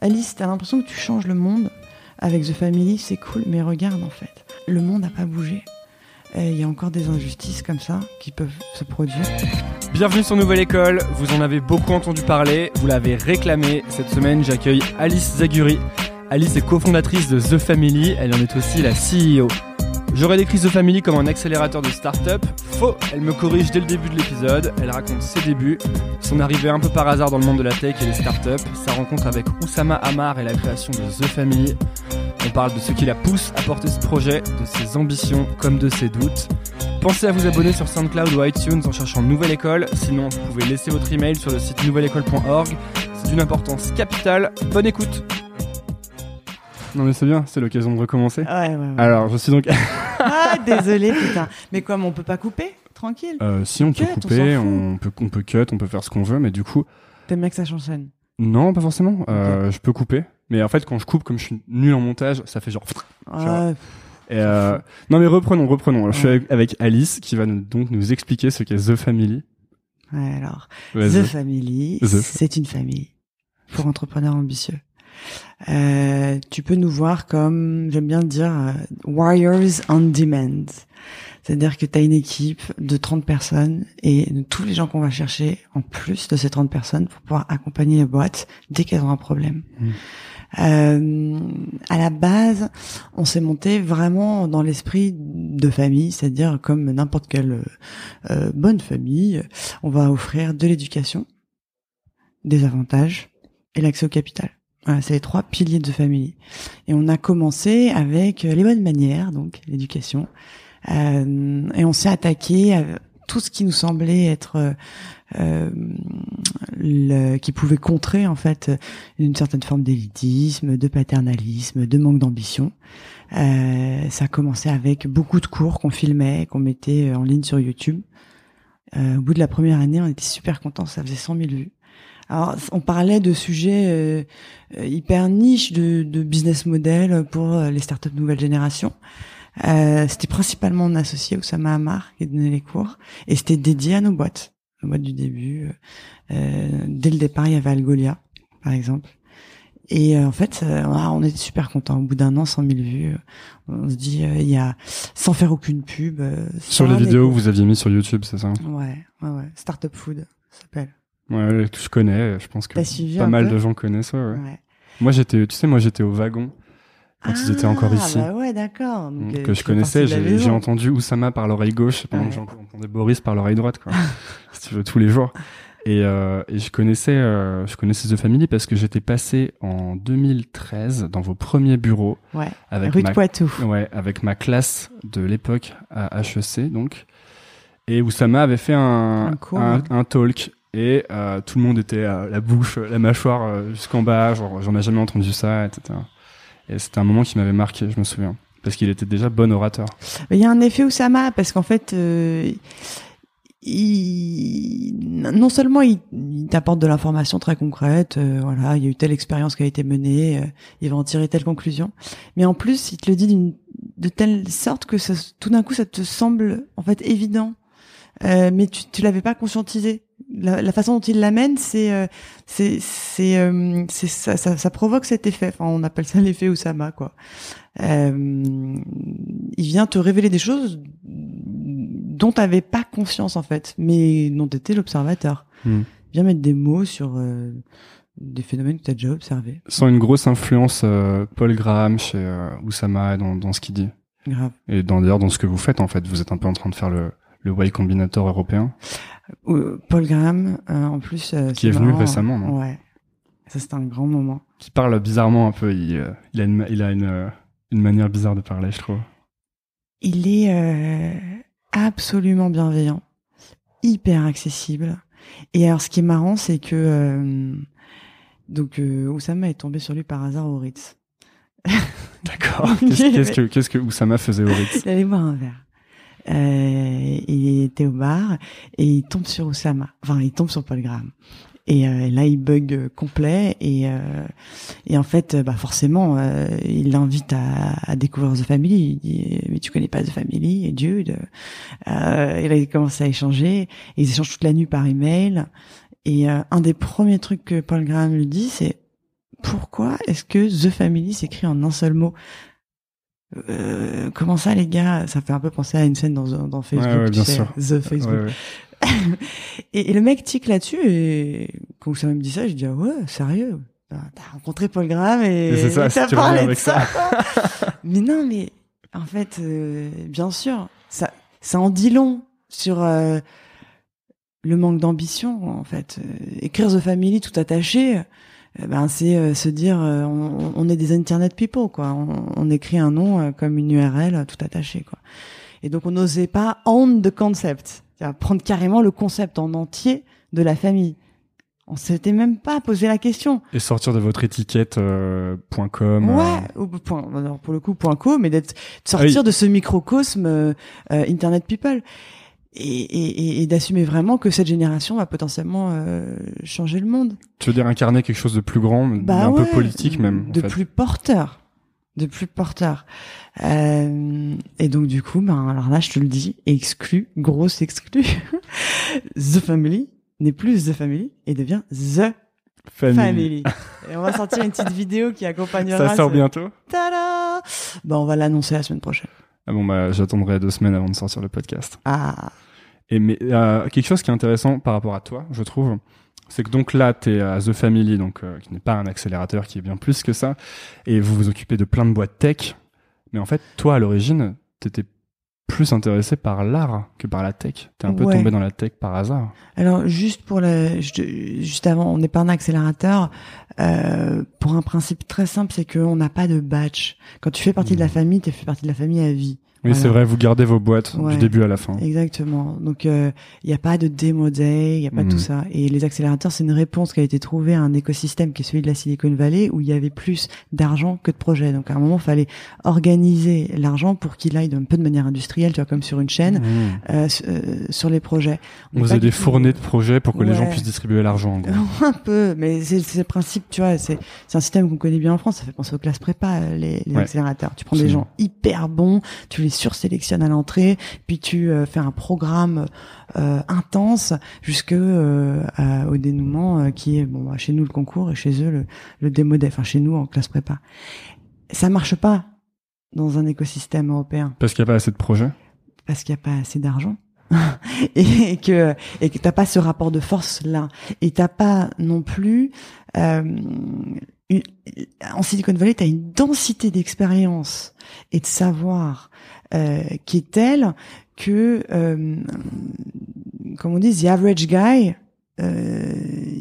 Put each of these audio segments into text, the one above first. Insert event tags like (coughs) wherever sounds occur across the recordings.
Alice, t'as l'impression que tu changes le monde avec The Family, c'est cool, mais regarde en fait, le monde n'a pas bougé. Il y a encore des injustices comme ça qui peuvent se produire. Bienvenue sur Nouvelle École, vous en avez beaucoup entendu parler, vous l'avez réclamé. Cette semaine, j'accueille Alice Zaguri. Alice est cofondatrice de The Family, elle en est aussi la CEO. J'aurais décrit The Family comme un accélérateur de start-up. Faux, elle me corrige dès le début de l'épisode. Elle raconte ses débuts, son arrivée un peu par hasard dans le monde de la tech et des start-up, sa rencontre avec Oussama Amar et la création de The Family. On parle de ce qui la pousse à porter ce projet, de ses ambitions comme de ses doutes. Pensez à vous abonner sur SoundCloud ou iTunes en cherchant Nouvelle École. Sinon, vous pouvez laisser votre email sur le site nouvelleécole.org. C'est d'une importance capitale. Bonne écoute. Non mais c'est bien, c'est l'occasion de recommencer. Ouais, ouais, ouais. Alors, je suis donc (laughs) (laughs) Ah, désolé, putain. Mais comme on peut pas couper Tranquille. Euh, si on peut Cut, couper, on, peut on peut cut, on peut faire ce qu'on veut, mais du coup, T'aimes bien que ça s'enchaîne non, pas forcément. Euh, Je peux couper, mais en fait, quand je coupe, comme je suis nul en montage, ça fait genre. (laughs) Ah, Et euh, non mais reprenons, reprenons. Alors, Je suis avec, Alice qui va nous, donc nous expliquer ce qu'est The Family. ouais, alors. The Family, The- c'est une famille pour entrepreneurs ambitieux. Euh, tu peux nous voir comme, j'aime bien dire, euh, warriors on demand. C'est-à-dire que tu as une équipe de 30 personnes et de tous les gens qu'on va chercher en plus de ces 30 personnes pour pouvoir accompagner les boîtes dès qu'elles ont un problème. Mm. Euh, à la base, on s'est monté vraiment dans l'esprit de famille, c'est-à-dire comme n'importe quelle euh, bonne famille, on va offrir de l'éducation, des avantages et l'accès au capital. Voilà, c'est les trois piliers de famille. Et on a commencé avec euh, les bonnes manières, donc l'éducation, euh, et on s'est attaqué à tout ce qui nous semblait être euh, euh, le, qui pouvait contrer en fait une certaine forme d'élitisme, de paternalisme, de manque d'ambition. Euh, ça a commencé avec beaucoup de cours qu'on filmait, qu'on mettait en ligne sur YouTube. Euh, au bout de la première année, on était super contents, ça faisait 100 000 vues. Alors, on parlait de sujets euh, hyper niches de, de business model pour euh, les startups nouvelle génération. Euh, c'était principalement mon associé Oussama Amar qui donnait les cours et c'était dédié à nos boîtes, nos boîtes du début. Euh, dès le départ, il y avait Algolia, par exemple. Et euh, en fait, euh, on était super contents. Au bout d'un an, 100 000 vues, on se dit, il y a, sans faire aucune pub. Sur les vidéos que vous aviez mis sur YouTube, c'est ça? Ouais, ouais, ouais. Startup Food, ça s'appelle. Ouais, je connais. Je pense que pas mal de gens connaissent. Ouais. Moi, j'étais, tu sais, moi, j'étais au wagon quand ils étaient encore ici. Ah, bah ouais, d'accord. Euh, que je connaissais, de j'ai entendu Oussama par l'oreille gauche pendant Ouais. que j'entendais Boris par l'oreille droite, quoi. (laughs) si tu veux, tous les jours. Et, euh, et je connaissais, euh, je connaissais The Family parce que j'étais passé en 2013 dans vos premiers bureaux Ouais, avec rue de ma, Poitou. ouais, avec ma classe de l'époque à HEC, donc. Et Oussama avait fait un, Un cours, un, ouais. un talk et euh, tout le monde était à la bouche, la mâchoire euh, jusqu'en bas, genre j'en ai jamais entendu ça, etc. Et c'était un moment qui m'avait marqué, je me souviens, parce qu'il était déjà bon orateur. Il y a un effet Oussama parce qu'en fait, euh, il, non seulement il, t'apporte de l'information très concrète, euh, voilà, il y a eu telle expérience qui a été menée, euh, il va en tirer telle conclusion, mais en plus, il te le dit d'une de telle sorte que ça, tout d'un coup, ça te semble en fait évident, euh, mais tu, tu l'avais pas conscientisé. La, la façon dont il l'amène, c'est euh, c'est c'est euh, c'est ça, ça, ça provoque cet effet. Enfin, on appelle ça l'effet Oussama, quoi. Euh, il vient te révéler des choses dont tu n'avais pas conscience en fait, mais dont tu étais l'observateur. Hmm. Il vient mettre des mots sur euh, des phénomènes que tu as déjà observés. Sans une grosse influence euh, Paul Graham chez Oussama dans, dans ce qu'il dit. Grave. Et dans, d'ailleurs dans ce que vous faites, en fait. Vous êtes un peu en train de faire le, le Y Combinator européen. Euh, Paul Graham, euh, en plus, euh, Qui est venu marrant, récemment, non Ouais. Ça, c'était un grand moment. Qui parle bizarrement un peu. Il, il a, une, il a une, une manière bizarre de parler, je trouve. Il est euh, absolument bienveillant, hyper accessible. Et alors, ce qui est marrant, c'est que euh, donc euh, Oussama est tombé sur lui par hasard au Ritz. (laughs) D'accord. Qu'est-ce qu'est-ce que, qu'est-ce que Oussama faisait au Ritz? Il allait boire un verre. Euh, il était au bar et il tombe sur Oussama. Enfin, il tombe sur Paul Graham. Et euh, là, il bug euh, complet et euh, et en fait, euh, bah forcément, euh, il l'invite à, à découvrir The Family. Il dit mais tu connais pas The Family et Jude? Euh, et là, il commence à échanger. Et ils échangent toute la nuit par email. Et un des premiers trucs que Paul Graham lui dit, c'est pourquoi est-ce que The Family s'écrit en un seul mot? Euh, comment ça les gars? Ça fait un peu penser à une scène dans, dans Facebook, Ouais, ouais, tu sais, sûr. The Facebook. Ouais. (laughs) Et, et le mec tique là-dessus et quand ça me dit ça, je dis ah ouais, sérieux? T'as t'as rencontré Paul Graham et ça, t'as parlé de ça. quoi. (laughs) (laughs) mais non, mais en fait, euh, bien sûr, ça, ça en dit long sur euh, le manque d'ambition. En fait, Euh, écrire The Family tout attaché, ben c'est euh, se dire euh, on, on est des internet people quoi. On, on écrit un nom euh, comme une URL tout attaché quoi. Et donc on n'osait pas own the concept, prendre carrément le concept en entier de la famille. On s'était même pas posé la question. Et sortir de votre étiquette euh, point .com. euh, Ouais, ou point, alors pour le coup point .co, mais d'être de sortir Oui. de ce microcosme euh, Internet People et, et, et- et d'assumer vraiment que cette génération va potentiellement euh, changer le monde. Tu veux dire incarner quelque chose de plus grand, Bah un ouais, peu politique même. en de fait. plus porteur, de plus porteur. Euh, et donc du coup, ben alors là, je te le dis, exclu, grosse exclu. (laughs) The Family n'est plus The Family et devient The Family. Family. (laughs) Et on va sortir une petite vidéo qui accompagnera. Ça sort ce- bientôt. Tada Ben on va l'annoncer la semaine prochaine. Ah bon bah j'attendrai deux semaines avant de sortir le podcast. Ah, Et mais euh, quelque chose qui est intéressant par rapport à toi, je trouve, c'est que donc là t'es à The Family, donc euh, qui n'est pas un accélérateur, qui est bien plus que ça, et vous vous occupez de plein de boîtes tech. Mais en fait, toi à l'origine, t'étais plus intéressé par l'art que par la tech. T'es un peu Ouais. tombé dans la tech par hasard. Alors juste pour le, juste avant, on n'est pas un accélérateur euh, pour un principe très simple, c'est qu'on n'a pas de batch. Quand tu fais partie de la famille, tu fais partie de la famille à vie. Oui, Voilà. c'est vrai, vous gardez vos boîtes Ouais. du début à la fin. Exactement. Donc il n'y a pas de démo day, il n'y a pas de Mhm. tout ça. Et les accélérateurs, c'est une réponse qui a été trouvée à un écosystème qui est celui de la Silicon Valley où il y avait plus d'argent que de projets. Donc à un moment, il fallait organiser l'argent pour qu'il aille un peu de manière industrielle, tu vois, comme sur une chaîne, Mmh. euh, euh, sur les projets. On faisait des fournées de projets pour que les gens puissent distribuer l'argent. en gros. (laughs) un peu, mais c'est le principe, tu vois, c'est c'est un système qu'on connaît bien en France, ça fait penser aux classes prépa, euh, les, les Ouais. accélérateurs. Tu prends des gens hyper bons, tu les sursélectionnes à l'entrée, puis tu euh, fais un programme euh, intense jusque euh, à- au dénouement qui est, bon, bah, chez nous le concours et chez eux le, le démo day, enfin chez nous en classe prépa. Ça marche pas dans un écosystème européen Parce qu'il n'y a pas assez de projets? parce qu'il n'y a pas assez d'argent (laughs) et que et que t'as pas ce rapport de force là et t'as pas non plus euh, une- en Silicon Valley t'as une densité d'expérience et de savoir euh, qui est telle que euh, comme on dit the average guy euh,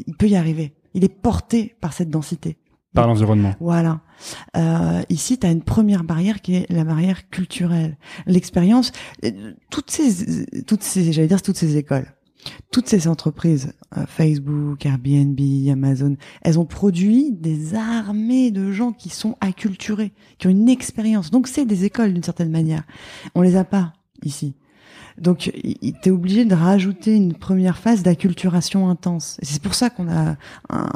il peut y arriver. Il est porté par cette densité L'environnement. voilà. Euh, ici, tu as une première barrière qui est la barrière culturelle. L'expérience, euh, toutes ces, toutes ces, j'allais dire toutes ces écoles, toutes ces entreprises, euh, Facebook, Airbnb, Amazon, elles ont produit des armées de gens qui sont acculturés, qui ont une expérience. Donc c'est des écoles d'une certaine manière. On les a pas ici. Donc, tu es obligé de rajouter une première phase d'acculturation intense. C'est pour ça qu'on a un-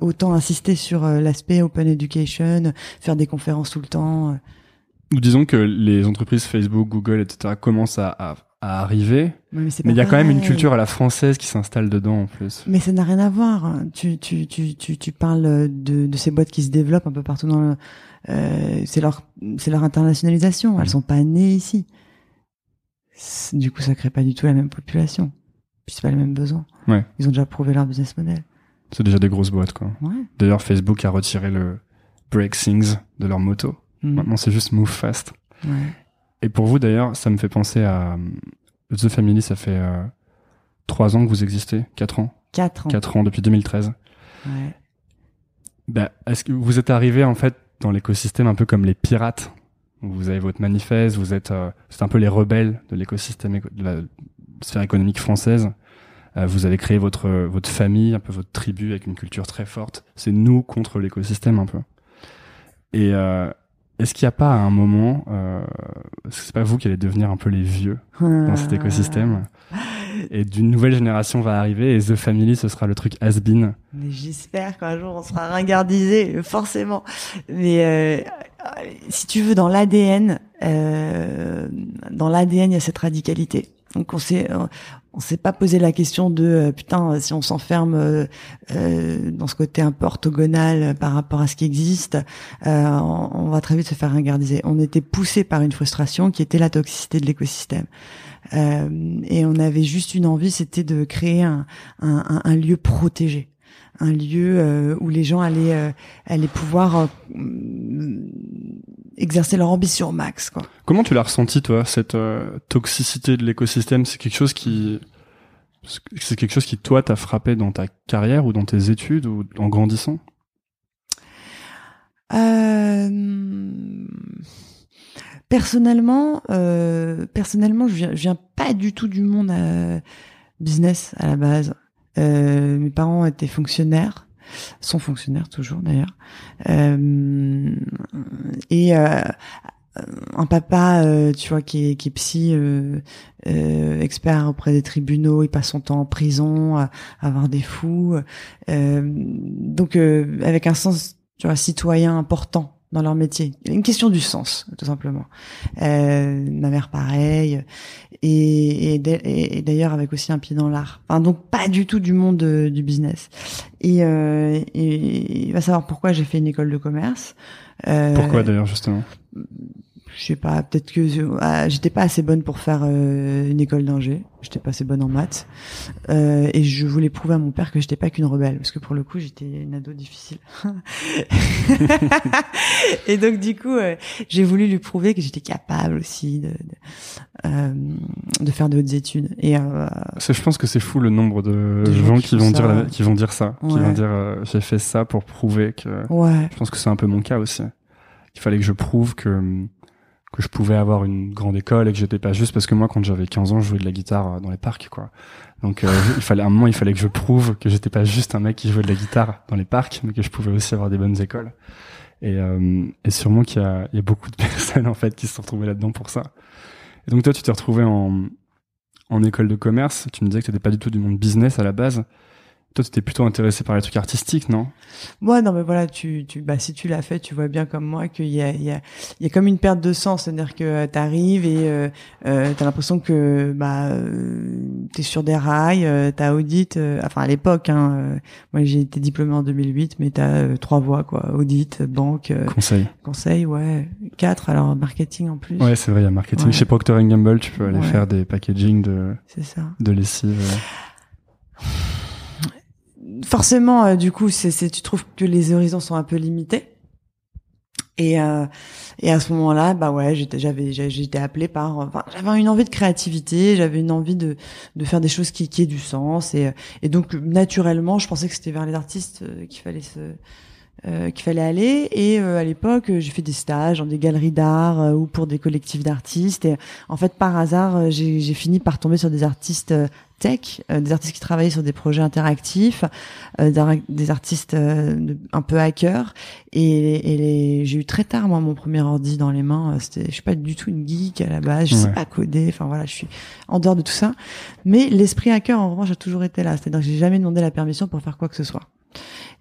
autant insisté sur euh, l'aspect open education, faire des conférences tout le temps. euh. Disons que les entreprises Facebook, Google, etc. commencent à, à, à arriver, Mais, il y a quand même une culture à la française qui s'installe dedans en plus. Mais ça n'a rien à voir. Tu, tu, tu, tu, tu parles de, de ces boîtes qui se développent un peu partout dans le. Euh, c'est leur, leur internationalisation. Elles sont pas nées ici. Du coup, ça crée pas du tout la même population. Puis c'est pas les mêmes besoins. Ouais. Ils ont déjà prouvé leur business model. C'est déjà des grosses boîtes, quoi. Ouais. D'ailleurs, Facebook a retiré le Break Things de leur moto. Mhm. Maintenant, c'est juste Move Fast. Ouais. Et pour vous, d'ailleurs, ça me fait penser à euh, The Family. Ça fait euh, trois ans que vous existez, quatre ans, Quatre ans. quatre ans depuis 2013. Ouais. Bah, est-ce que vous êtes arrivé en fait dans l'écosystème un peu comme les pirates? Vous avez votre manifeste, vous êtes, euh, c'est un peu les rebelles de l'écosystème éco- de la sphère économique française. Euh, vous avez créé votre votre famille, un peu votre tribu avec une culture très forte. C'est nous contre l'écosystème un peu. Et euh, est-ce qu'il n'y a pas à un moment, euh, c'est pas vous qui allez devenir un peu les vieux dans cet écosystème et d'une nouvelle génération va arriver et The Family ce sera le truc has-been Mais j'espère qu'un jour on sera ringardisé, forcément. Mais euh, si tu veux, dans l'ADN, euh, dans l'ADN, il y a cette radicalité. Donc on s'est on s'est pas posé la question de euh, putain si on s'enferme euh, euh, dans ce côté un peu orthogonal par rapport à ce qui existe, on, va très vite se faire ringardiser. On était poussé par une frustration qui était la toxicité de l'écosystème. et on avait juste une envie, c'était de créer un, un, un, lieu protégé un lieu où les gens allaient allaient pouvoir exercer leur ambition au max. Quoi. Comment tu l'as ressenti toi cette euh, toxicité de l'écosystème? C'est quelque chose qui c'est quelque chose qui toi t'a frappé dans ta carrière ou dans tes études ou en grandissant? Euh... Personnellement, euh, personnellement, je viens, je viens pas du tout du monde euh, business à la base. Euh, mes parents étaient fonctionnaires sont fonctionnaires toujours d'ailleurs. Euh, et euh, un papa, euh, tu vois, qui est, qui est psy, expert auprès des tribunaux, il passe son temps en prison, à, avoir des fous, donc avec un sens, tu vois, citoyen important dans leur métier. Une question du sens, tout simplement. Euh, ma mère, pareil. Et, et, d'ailleurs, avec aussi un pied dans l'art. Enfin, donc, pas du tout du monde euh, du business. Et, euh, il va savoir pourquoi j'ai fait une école de commerce. Euh, pourquoi, d'ailleurs, justement? Je sais pas, peut-être que ah, j'étais pas assez bonne pour faire euh, une école d'ingé. J'étais pas assez bonne en maths. Euh, et je voulais prouver à mon père que j'étais pas qu'une rebelle, parce que pour le coup, j'étais une ado difficile. (laughs) et donc du coup, euh, j'ai voulu lui prouver que j'étais capable aussi de de, de faire de hautes études. Et je pense que c'est fou le nombre de, gens, qui, vont dire qui vont dire ça, qui vont dire j'ai fait ça pour prouver que. Ouais. Je pense que c'est un peu mon cas aussi. Il fallait que je prouve que que je pouvais avoir une grande école et que j'étais pas juste parce que moi quand j'avais 15 ans je jouais de la guitare euh, dans les parcs quoi. Donc euh, (laughs) il fallait un moment il fallait que je prouve que j'étais pas juste un mec qui jouait de la guitare dans les parcs mais que je pouvais aussi avoir des bonnes écoles. Et, euh, et sûrement qu'il y a, il y a beaucoup de (laughs) personnes en fait qui se sont retrouvées là-dedans pour ça. Et donc toi tu t'es retrouvé en en école de commerce, tu me disais que t'étais pas du tout du monde business à la base. Toi, tu étais plutôt intéressé par les trucs artistiques, non? Moi, non, mais voilà, tu, tu, bah, si tu l'as fait, tu vois bien comme moi qu'il y a, il y a, il y a comme une perte de sens, c'est-à-dire que euh, tu arrives et euh, euh, t'as l'impression que bah euh, t'es sur des rails, euh, t'as audit, euh, enfin à l'époque, hein, moi j'ai été diplômé en 2008, mais t'as trois voies quoi, audit, banque, conseil, conseil, ouais, quatre, alors marketing en plus. Ouais, c'est vrai, il y a marketing. Chez Procter Gamble, tu peux aller faire des packaging de, c'est ça, de lessive (laughs) forcément, euh, du coup, c'est, tu trouves que les horizons sont un peu limités. Et, euh, et à ce moment-là, bah ouais, j'étais, j'avais, j'étais appelée par, enfin, j'avais une envie de créativité, j'avais une envie de, de faire des choses qui, qui aient du sens, et, et donc naturellement, je pensais que c'était vers les artistes euh, qu'il fallait se, euh, qu'il fallait aller. Et euh, à l'époque, j'ai fait des stages dans des galeries d'art euh, ou pour des collectifs d'artistes. Et en fait, par hasard, j'ai fini par tomber sur des artistes tech, des artistes qui travaillaient sur des projets interactifs, des artistes un peu hackers. Et, et j'ai eu très tard moi mon premier ordi dans les mains. C'était, je suis pas du tout une geek à la base. Je sais pas coder. Enfin voilà, je suis en dehors de tout ça. Mais l'esprit hacker, en revanche, a toujours été là. C'est-à-dire que j'ai jamais demandé la permission pour faire quoi que ce soit.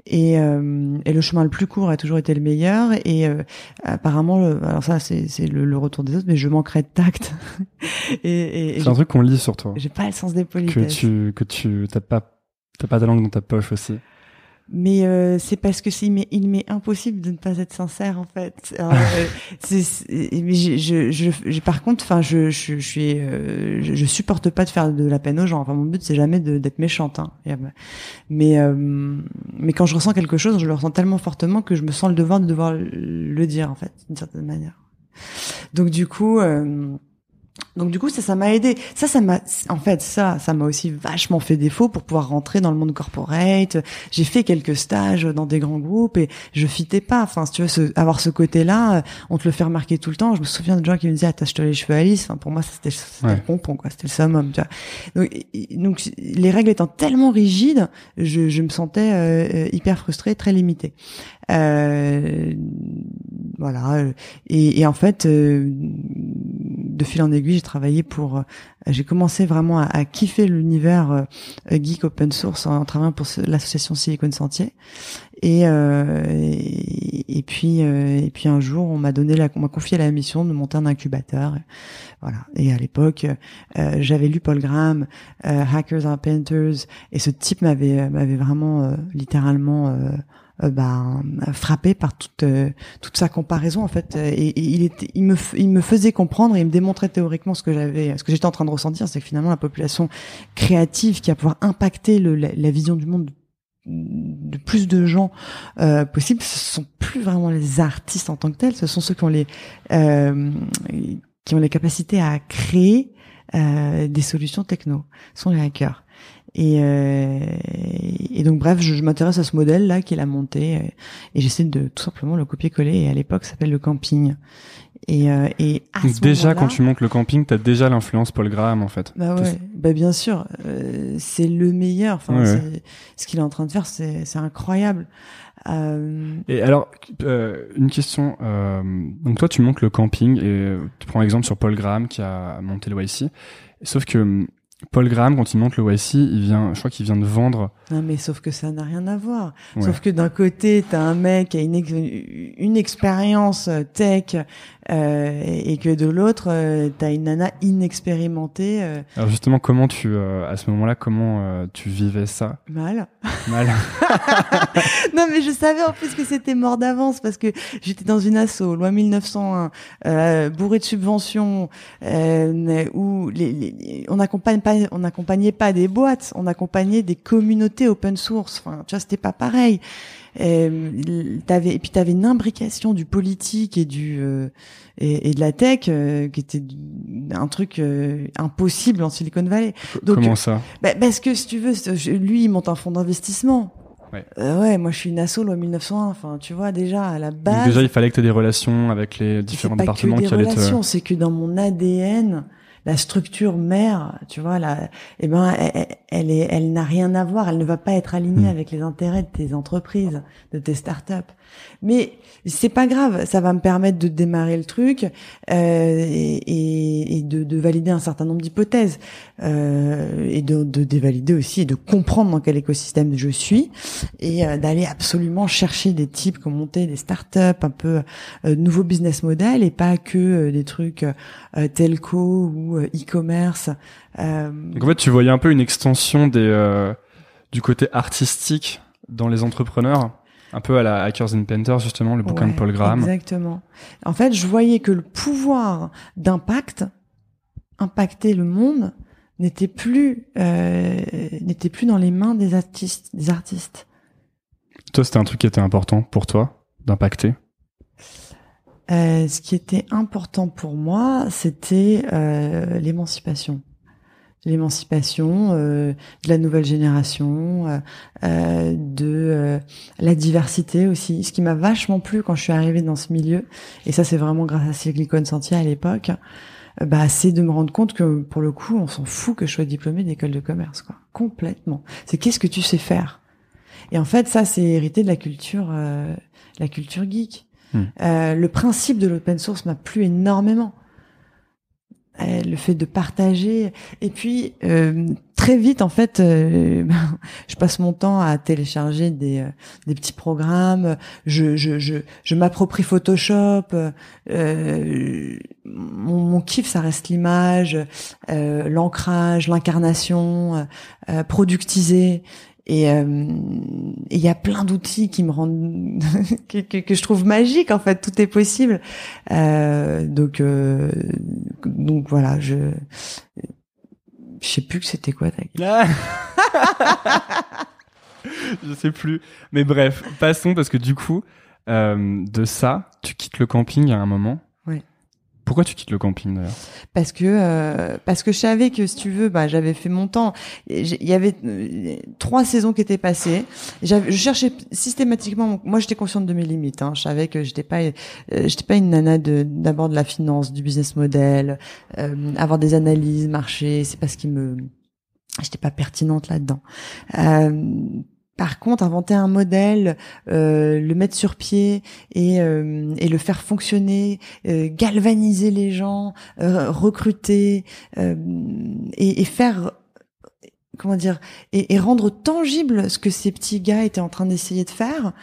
Et, euh, et, le chemin le plus court a toujours été le meilleur. Et euh, apparemment, alors ça c'est le, le, retour des autres, mais je manquerais de tact. (laughs) et, et c'est un truc qu'on lit sur toi. J'ai pas le sens des politesses. Que tu que tu t'as pas t'as pas de langue dans ta poche aussi mais euh, c'est parce que c'est il m'est impossible de ne pas être sincère en fait. Alors, (laughs) euh, c'est, je, je, je, par contre, enfin, je, je, je suis, euh, je, supporte pas de faire de la peine aux gens. Enfin, mon but c'est jamais d'être méchante. Hein. Mais mais quand je ressens quelque chose, je le ressens tellement fortement que je me sens le devoir de devoir le dire en fait, d'une certaine manière. Donc du coup. Donc du coup ça ça m'a aidé. Ça ça m'a en fait ça ça m'a aussi vachement fait défaut pour pouvoir rentrer dans le monde corporate. J'ai fait quelques stages dans des grands groupes et je fitais pas. Enfin si tu veux ce, avoir ce côté-là, on te le fait remarquer tout le temps. Je me souviens de gens qui me disaient attache-toi les cheveux à Alice. Enfin pour moi c'était c'était le pompon quoi, c'était le summum, tu vois. Donc, donc, les règles étant tellement rigides, je, je me sentais euh, hyper frustrée, très limitée. Euh, voilà. Et, et en fait, euh, de fil en aiguille, j'ai travaillé pour. Euh, j'ai commencé vraiment à, à kiffer l'univers geek open source en, travaillant pour l'association Silicon Sentier. Et, et, puis et puis un jour, on m'a donné la, on m'a confié la mission de monter un incubateur. Voilà. Et à l'époque, j'avais lu Paul Graham, Hackers are Painters, et ce type m'avait m'avait vraiment littéralement euh, bah, frappé par toute euh, toute sa comparaison en fait. Et, il était il me il me faisait comprendre et il me démontrait théoriquement ce que j'avais ce que j'étais en train de ressentir c'est que finalement la population créative qui va pouvoir impacter le, la, vision du monde de plus de gens euh, possible ce sont plus vraiment les artistes en tant que tels ce sont ceux qui ont les euh, qui ont les capacités à créer euh, des solutions techno. Ce sont les hackers et, euh, et donc bref, je, je m'intéresse à ce modèle-là qu'il a monté euh, et j'essaie de tout simplement le copier-coller. Et à l'époque, ça s'appelle le camping. Et, euh, et à donc déjà, quand tu montes le camping, t'as déjà l'influence Paul Graham en fait. Bah ouais, bah bien sûr, euh, c'est le meilleur. Enfin, ce qu'il est en train de faire, c'est incroyable. Euh... Et alors, euh, une question. Euh, donc toi, tu montes le camping et tu prends exemple sur Paul Graham qui a monté le YC. Sauf que Paul Graham, quand il monte le YC, il vient, je crois qu'il vient de vendre. Non, mais sauf que ça n'a rien à voir. Sauf que d'un côté, t'as un mec qui a une, une expérience tech euh, et que de l'autre, euh, t'as une nana inexpérimentée. Euh. Alors justement, comment tu, euh, à ce moment-là, comment euh, tu vivais ça? Mal. Mal. (laughs) non, mais je savais en plus que c'était mort d'avance parce que j'étais dans une asso, loi 1901, euh, bourré de subventions, où les, les, on accompagne pas, on n'accompagnait pas des boîtes, on accompagnait des communautés open source. Enfin, tu vois, c'était pas pareil. Euh, avais, et puis tu avais une imbrication du politique et du euh, et, et, de la tech euh, qui était un truc euh, impossible en Silicon Valley. Donc, Comment ça? bah, Parce que si tu veux, lui il monte un fonds d'investissement. Ouais. ouais, moi je suis une asso loi 1901. Enfin, tu vois déjà à la base. Donc déjà, il fallait que tu aies des relations avec les différents départements qui allaient te. C'est que dans mon ADN, la structure mère, tu vois, là, eh ben, elle, est, elle n'a rien à voir, elle ne va pas être alignée hmm. avec les intérêts de tes entreprises, de tes startups. Mais c'est pas grave, ça va me permettre de démarrer le truc euh, et, de, de, valider un certain nombre d'hypothèses euh, et de, de dévalider aussi et de comprendre dans quel écosystème je suis et euh, d'aller absolument chercher des types ont monté des startups, un peu nouveaux business models et pas que des trucs telco ou e-commerce. Donc en fait, tu voyais un peu une extension des du côté artistique dans les entrepreneurs? Un peu à la Hackers and Painters, justement, le bouquin de Paul Graham. Exactement. En fait, je voyais que le pouvoir d'impact, impacter le monde, n'était plus euh, n'était plus dans les mains des artistes. Des artistes. Toi, c'était un truc qui était important pour toi d'impacter? Euh, ce qui était important pour moi, c'était euh, l'émancipation l'émancipation euh, de la nouvelle génération, euh, euh, de la diversité aussi. Ce qui m'a vachement plu quand je suis arrivée dans ce milieu, et ça c'est vraiment grâce à Silicon Sentier à l'époque, bah c'est de me rendre compte que pour le coup on s'en fout que je sois diplômée d'école de commerce, quoi. Complètement. C'est qu'est-ce que tu sais faire? Et en fait ça c'est hérité de la culture, la culture geek. Hmm. le principe de l'open source m'a plu énormément euh, le fait de partager. Et puis euh, très vite en fait euh, (laughs) je passe mon temps à télécharger des, des petits programmes. Je je je, je m'approprie Photoshop. Mon, mon kiff ça reste l'image l'ancrage l'incarnation productiser et il y a plein d'outils qui me rendent (laughs) que, je trouve magique en fait. Tout est possible. Euh, donc euh, donc voilà je je sais plus que c'était quoi ta (laughs) je sais plus. Mais bref passons parce que du coup euh, de ça tu quittes le camping à un moment pourquoi tu quittes le camping d'ailleurs Parce que euh, parce que je savais que si tu veux, bah j'avais fait mon temps. Il y avait euh, trois saisons qui étaient passées. Je cherchais systématiquement. Moi, j'étais consciente de mes limites. Hein. Je savais que j'étais pas euh, j'étais pas une nana de d'abord de la finance, du business model, avoir des analyses, marché. C'est pas ce qui me j'étais pas pertinente là-dedans. Par contre, inventer un modèle, euh, le mettre sur pied et, euh, et le faire fonctionner, euh, galvaniser les gens, recruter et, et, faire comment dire et, et, rendre tangible ce que ces petits gars étaient en train d'essayer de faire.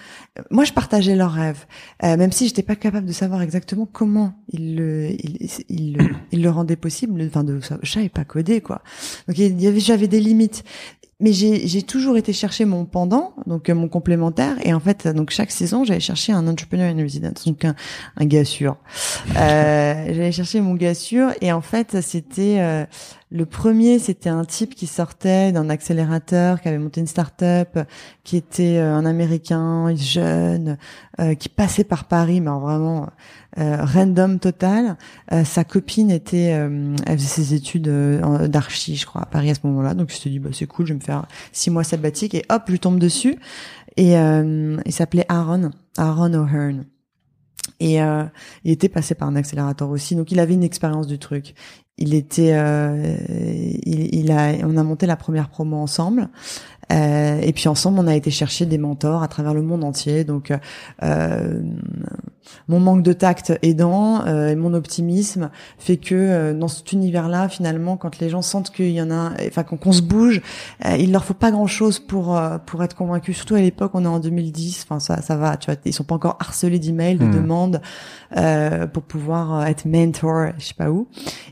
Moi, je partageais leurs rêves, euh, même si j'étais pas capable de savoir exactement comment ils le ils, ils, le rendaient possible. Enfin, de ça, je pas coder quoi. Donc il y avait j'avais des limites mais j'ai toujours été chercher mon pendant, donc euh, mon complémentaire, et en fait, donc chaque saison, j'allais chercher un entrepreneur in residence, donc un, un gars sûr. (laughs) Euh, j'allais chercher mon gars sûr, et en fait, c'était euh, le premier, c'était un type qui sortait d'un accélérateur, qui avait monté une start-up, qui était euh, un Américain jeune, qui passait par Paris, mais vraiment euh, random total. Euh, sa copine était, euh, elle faisait ses études d'archi, je crois, à Paris à ce moment-là. Donc je me suis dit, bah c'est cool, je vais me faire six mois sabbatique et hop, je tombe dessus. Et il s'appelait Aaron, Aaron O'Hearn. Et il était passé par un accélérateur aussi, donc il avait une expérience du truc. Il était, il, il, a, on a monté la première promo ensemble. Euh, et puis ensemble, on a été chercher des mentors à travers le monde entier. Donc, euh, mon manque de tact aidant euh, et mon optimisme fait que euh, dans cet univers-là, finalement, quand les gens sentent qu'il y en a, enfin qu'on se bouge, euh, il leur faut pas grand-chose pour pour être convaincus. Surtout à l'époque, on est en 2010. Enfin, ça, ça va. Tu vois, ils sont pas encore harcelés d'emails, de mmh. demandes pour pouvoir être mentor, je sais pas où.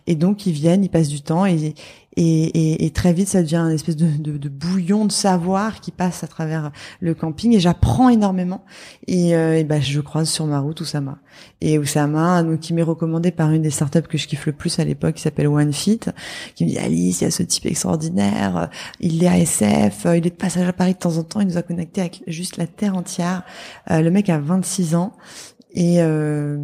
Et donc, ils viennent, ils passent du temps et et, et, et, très vite, ça devient une espèce de, de, de, bouillon de savoir qui passe à travers le camping. Et j'apprends énormément. Et, euh, et ben, je croise sur ma route Oussama. Et Oussama, donc, qui m'est recommandé par une des startups que je kiffe le plus à l'époque, qui s'appelle OneFit, qui me dit Alice, il y a ce type extraordinaire. Il est à SF, il est de passage à Paris de temps en temps. Il nous a connecté avec juste la terre entière. Euh, le mec a 26 ans. Et euh,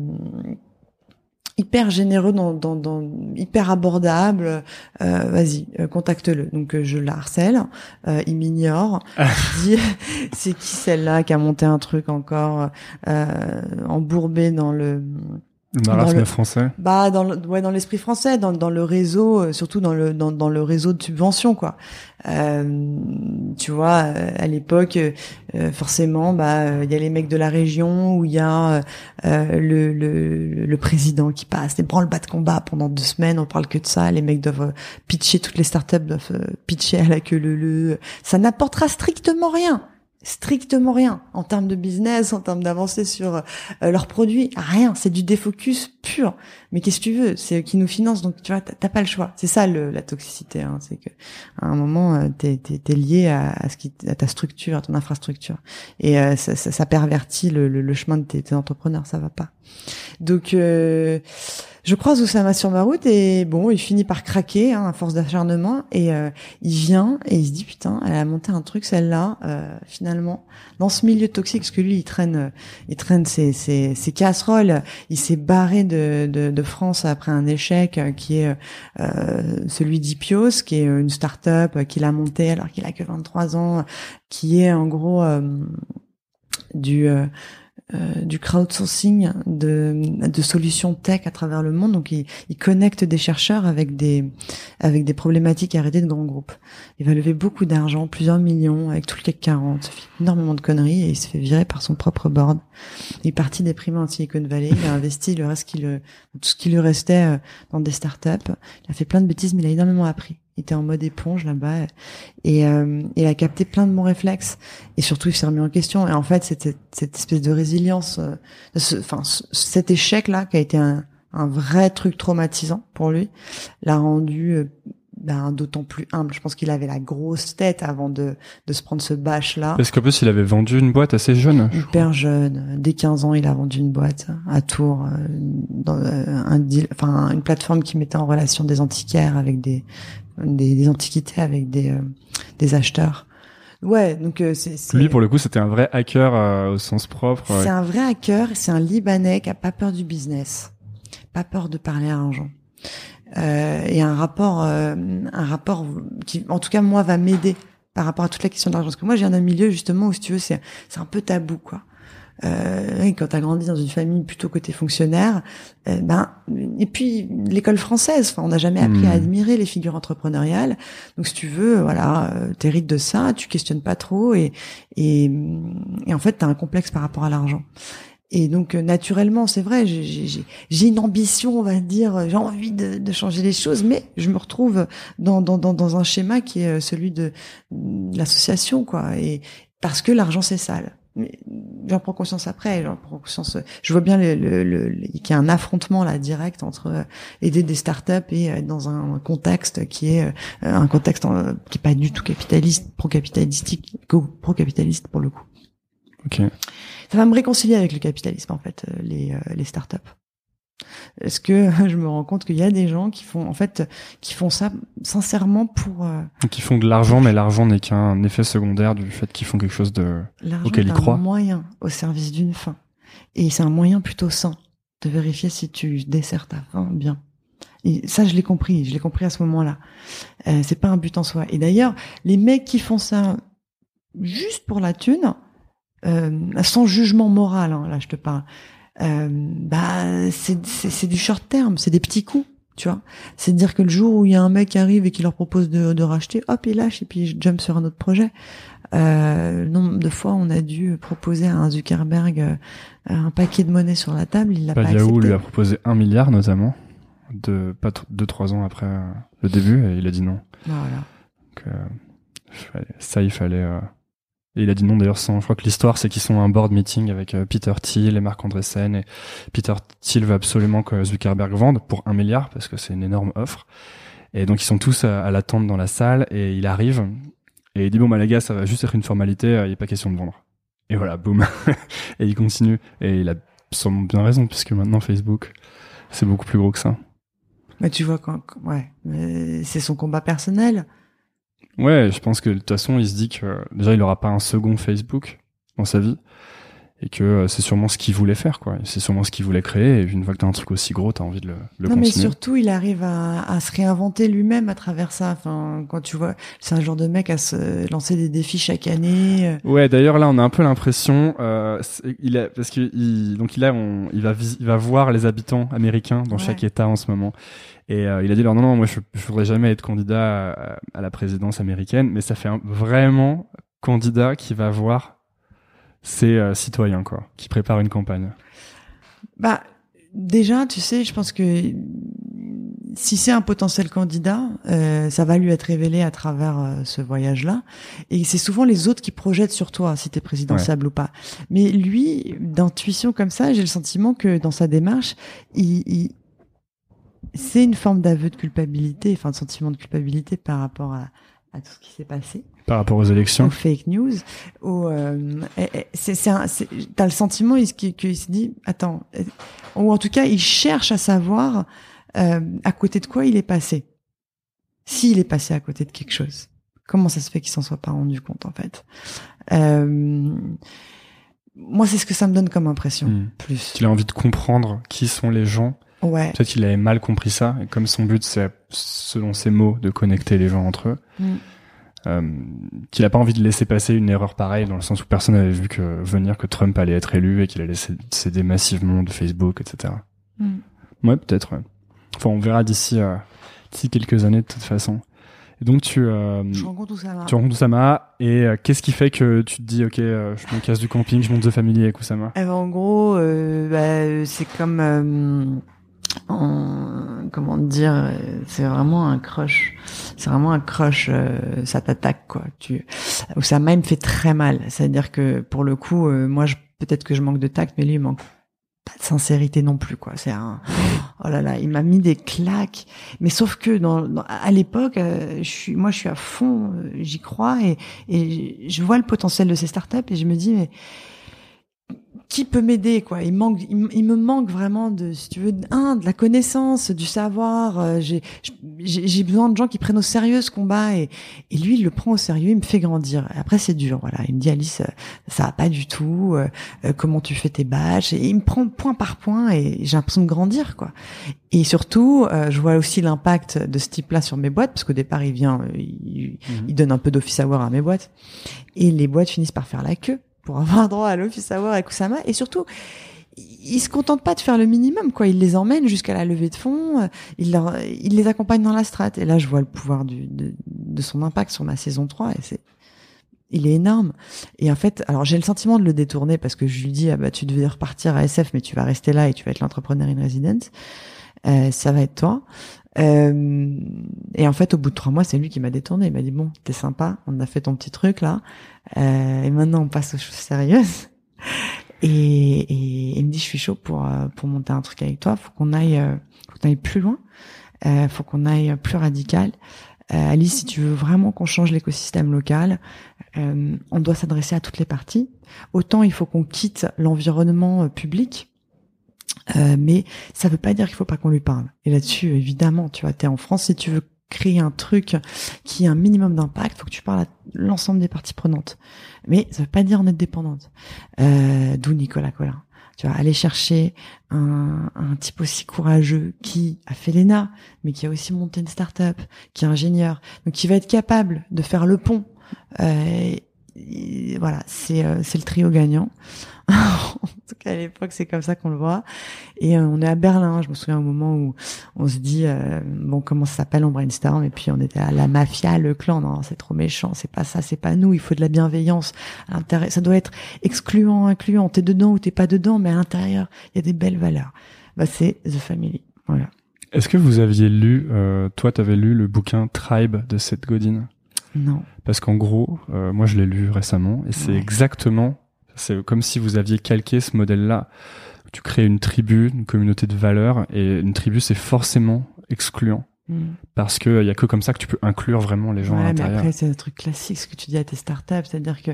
hyper généreux, dans, dans, dans hyper abordable. Euh, Vas-y, euh, contacte-le. Donc euh, je la harcèle, euh, il m'ignore. (laughs) dit c'est qui celle-là qui a monté un truc encore embourbé dans le dans, le français. Bah dans le, ouais dans l'esprit français, dans, dans le réseau, surtout dans le dans, dans le réseau de subventions quoi. Euh, tu vois, euh, à l'époque, euh, forcément, bah il y a les mecs de la région où il y a le, le, le président qui passe, des branle-bas de combat pendant deux semaines, on parle que de ça. Les mecs doivent pitcher, toutes les startups doivent pitcher à la queue le le. Ça n'apportera strictement rien strictement rien en termes de business, en termes d'avancer sur euh, leurs produits, rien. C'est du défocus pur. Mais qu'est-ce que tu veux? C'est qui nous financent, donc tu vois, t'as pas le choix. C'est ça le, la toxicité. Hein. C'est que à un moment, euh, t'es es, lié à, à, ce qui, à ta structure, à ton infrastructure, et euh, ça, ça, ça, pervertit le, le, le chemin de tes, tes, entrepreneurs. Ça va pas. Donc euh, je croise Oussama sur ma route et bon, il finit par craquer hein, à force d'acharnement et euh, il vient et il se dit putain, elle a monté un truc celle-là euh, finalement. Dans ce milieu toxique parce que lui il traîne, il traîne ses, ses, ses casseroles, il s'est barré de, de, de, France après un échec euh, qui est celui d'Ipios, qui est une start-up qu'il a monté alors qu'il a que 23 ans, qui est en gros du euh, du crowdsourcing de, de, solutions tech à travers le monde. Donc, il, il, connecte des chercheurs avec des avec des problématiques arrêtées de grands groupes. Il va lever beaucoup d'argent, plusieurs millions, avec tout le CAC 40. Ça fait énormément de conneries et il se fait virer par son propre board. Il est parti des en Silicon Valley. Il a investi le reste qui le tout ce qui lui restait euh, dans des startups. Il a fait plein de bêtises, mais il a énormément appris il était en mode éponge là-bas et euh, il a capté plein de bons réflexes. Et surtout il s'est remis en question. Et en fait cette espèce de résilience euh, cet échec là qui a été un, un vrai truc traumatisant pour lui l'a rendu euh, ben, d'autant plus humble. Je pense qu'il avait la grosse tête avant de, de se prendre ce bâche-là. Parce qu'en plus, il avait vendu une boîte assez jeune. Hyper jeune. Dès 15 ans, il a vendu une boîte à Tours, euh, dans un deal, enfin, une plateforme qui mettait en relation des antiquaires avec des, des, des antiquités avec des, euh, des acheteurs. Ouais, donc euh, c'est. Lui, pour le coup, c'était un vrai hacker euh, au sens propre. C'est un vrai hacker. C'est un Libanais qui a pas peur du business, pas peur de parler argent. Euh, et un rapport, un rapport qui, en tout cas, moi, va m'aider par rapport à toute la question de l'argent. Parce que moi, j'ai un milieu justement où, si tu veux, c'est c'est un peu tabou, quoi. Euh, quand tu as grandi dans une famille plutôt côté fonctionnaire, euh, ben et puis l'école française, enfin on n'a jamais appris à hmm. admirer les figures entrepreneuriales. Donc si tu veux, voilà, euh, t'hérites de ça, tu questionnes pas trop et et, et en fait tu as un complexe par rapport à l'argent. Et donc euh, naturellement, c'est vrai, j'ai une ambition, on va dire, j'ai envie de, de, changer les choses, mais je me retrouve dans, dans, dans, dans un schéma qui est celui de, l'association, quoi. Et parce que l'argent c'est sale. J'en prends conscience après, j'en prends conscience. Je vois bien le, le, le, qu'il y a un affrontement là direct entre aider des startups et être dans un contexte qui est un contexte qui est pas du tout capitaliste, pro-capitalistique, pro-capitaliste pour le coup. Ça va me réconcilier avec le capitalisme en fait, euh, les, euh, les startups. Est-ce que (laughs) je me rends compte qu'il y a des gens qui font en fait qui font ça sincèrement pour euh, qui font de l'argent mais l'argent n'est qu'un effet secondaire du fait qu'ils font quelque chose de auquel ils croient. un moyen au service d'une fin et c'est un moyen plutôt sain de vérifier si tu desserres ta fin bien. Et ça je l'ai compris, je l'ai compris à ce moment-là. Euh, c'est pas un but en soi. Et d'ailleurs, les mecs qui font ça juste pour la thune, euh, sans jugement moral, hein, là je te parle, euh, bah c'est du short terme, c'est des petits coups, tu vois. C'est dire que le jour où il y a un mec qui arrive et qui leur propose de, de racheter, hop, il lâche et puis je jump sur un autre projet. Euh, nombre de fois on a dû proposer à un Zuckerberg euh, un paquet de monnaie sur la table, il l'a pas accepté. lui a proposé un milliard notamment, de pas deux trois ans après le début et il a dit non. Voilà. Donc, ça il fallait et il a dit non d'ailleurs sans. Je crois que l'histoire c'est qu'ils sont à un board meeting avec euh, Peter Thiel et Marc Andreessen et Peter Thiel veut absolument que Zuckerberg vende pour un milliard parce que c'est une énorme offre. Et donc ils sont tous à, l'attente dans la salle et il arrive et il dit bon bah les gars ça va juste être une formalité, euh, il n'y a pas question de vendre. Et voilà, boum. (laughs) et il continue et il a sûrement bien raison puisque maintenant Facebook c'est beaucoup plus gros que ça. Mais tu vois ouais, c'est son combat personnel. Ouais, je pense que de toute façon, il se dit que déjà, il aura pas un second Facebook dans sa vie et que euh, c'est sûrement ce qu'il voulait faire, quoi. C'est sûrement ce qu'il voulait créer. Et une fois que t'as un truc aussi gros, t'as envie de le, le non, mais surtout, il arrive à, à se réinventer lui-même à travers ça. Enfin, quand tu vois, c'est un genre de mec à se lancer des défis chaque année. Euh. Ouais, d'ailleurs, là, on a un peu l'impression, euh, il a, parce que il, donc il a, on, il va, il va voir les habitants américains dans chaque État en ce moment. Et euh, il a dit alors non non moi je, je voudrais jamais être candidat à, à, la présidence américaine, mais ça fait un, vraiment candidat qui va voir ses euh, citoyens quoi, qui prépare une campagne. Bah déjà tu sais je pense que si c'est un potentiel candidat, euh, ça va lui être révélé à travers euh, ce voyage-là. Et c'est souvent les autres qui projettent sur toi si t'es présidentiable ou pas. Mais lui, d'intuition comme ça, j'ai le sentiment que dans sa démarche, il, il, c'est une forme d'aveu de culpabilité, enfin de sentiment de culpabilité par rapport à, à tout ce qui s'est passé. Par rapport aux élections. Aux fake news. Au, euh, c'est, c'est t'as le sentiment qu'il, se dit, attends, ou en tout cas, il cherche à savoir euh, à côté de quoi il est passé. S'il est passé à côté de quelque chose. Comment ça se fait qu'il s'en soit pas rendu compte, en fait. Euh, moi, c'est ce que ça me donne comme impression. Hmm. Plus. Il a envie de comprendre qui sont les gens Ouais. Peut-être qu'il avait mal compris ça, et comme son but c'est, selon ses mots, de connecter les gens entre eux, mm. euh, qu'il a pas envie de laisser passer une erreur pareille, dans le sens où personne n'avait vu que venir que Trump allait être élu et qu'il allait céder massivement de Facebook, etc. Mm. Ouais, peut-être. Ouais. Enfin, on verra d'ici euh, d'ici quelques années de toute façon. Et donc tu euh, je rencontre Oussama. Tu rencontres Oussama et euh, qu'est-ce qui fait que tu te dis ok euh, je me casse du camping, je monte de famille avec Oussama? Eh ben, En gros, bah, c'est comme en, comment dire, c'est vraiment un crush. C'est vraiment un crush. Euh, ça t'attaque quoi. Tu, ça même fait très mal. C'est-à-dire que pour le coup, euh, moi, peut-être que je manque de tact, mais lui, il manque pas de sincérité non plus quoi. C'est un, oh là là, il m'a mis des claques. Mais sauf que dans, à l'époque, euh, je suis, moi, je suis à fond, j'y crois et, et je vois le potentiel de ces startups et je me dis mais qui peut m'aider quoi. Il manque il, me manque vraiment de si tu veux un de la connaissance du savoir euh, j'ai j'ai besoin de gens qui prennent au sérieux ce combat et et lui il le prend au sérieux il me fait grandir. Et après c'est dur voilà. Il me dit Alice euh, ça va pas du tout euh, comment tu fais tes batchs et il me prend point par point et j'ai l'impression de grandir quoi. Et surtout je vois aussi l'impact de ce type là sur mes boîtes parce qu'au départ il vient il, mhm. il donne un peu d'office à voir à mes boîtes. Et les boîtes finissent par faire la queue pour avoir (laughs) droit à l'office avoir avec Kusama. Et surtout, il se contente pas de faire le minimum, quoi. Il les emmène jusqu'à la levée de fonds, euh, il, leur, il les accompagne dans la strate. Et là, je vois le pouvoir de, de son impact sur ma saison 3 et c'est, il est énorme. Et en fait, alors j'ai le sentiment de le détourner parce que je lui dis ah bah tu devais repartir à SF, mais tu vas rester là et tu vas être l'entrepreneur in residence. Euh, ça va être toi. Euh, et en fait, au bout de trois mois, c'est lui qui m'a détourné. Il m'a dit bon, t'es sympa, on a fait ton petit truc là, euh, et maintenant on passe aux choses sérieuses. (laughs) Et, et, il me dit je suis chaud pour euh, pour monter un truc avec toi. Faut qu'on aille, euh, faut qu'on aille plus loin. Euh, faut qu'on aille plus radical. Alice, si tu veux vraiment qu'on change l'écosystème local, on doit s'adresser à toutes les parties. Autant il faut qu'on quitte l'environnement public, euh, mais ça veut pas dire qu'il faut pas qu'on lui parle. Et là-dessus, évidemment, tu vois, t'es en France, si tu veux créer un truc qui a un minimum d'impact, faut que tu parles à l'ensemble des parties prenantes. Mais ça veut pas dire en être dépendante. Euh, D'où Nicolas Collin. Tu vas aller chercher un, un, type aussi courageux qui a fait l'ENA, mais qui a aussi monté une start-up, qui est ingénieur, donc qui va être capable de faire le pont. Euh, voilà, c'est euh, c'est le trio gagnant. (laughs) en tout cas, à l'époque, c'est comme ça qu'on le voit. Et euh, on est à Berlin. Je me souviens au moment où on se dit, euh, bon, comment ça s'appelle, on brainstorm. Et puis on était à la mafia, le clan. Non, c'est trop méchant. C'est pas ça. C'est pas nous. Il faut de la bienveillance. Ça doit être excluant, incluant. T'es dedans ou t'es pas dedans, mais à l'intérieur, il y a des belles valeurs. Bah, c'est The Family. Voilà. Est-ce que vous aviez lu, euh, toi, t'avais lu le bouquin Tribe de Seth Godin? Non. Parce qu'en gros, euh, moi, je l'ai lu récemment et c'est ouais. exactement c'est comme si vous aviez calqué ce modèle-là. Tu crées une tribu, une communauté de valeurs, et une tribu, c'est forcément excluant. Mm. Parce que il y a que comme ça que tu peux inclure vraiment les gens ouais, à l'intérieur. Mais après, c'est un truc classique ce que tu dis à tes startups, c'est-à-dire que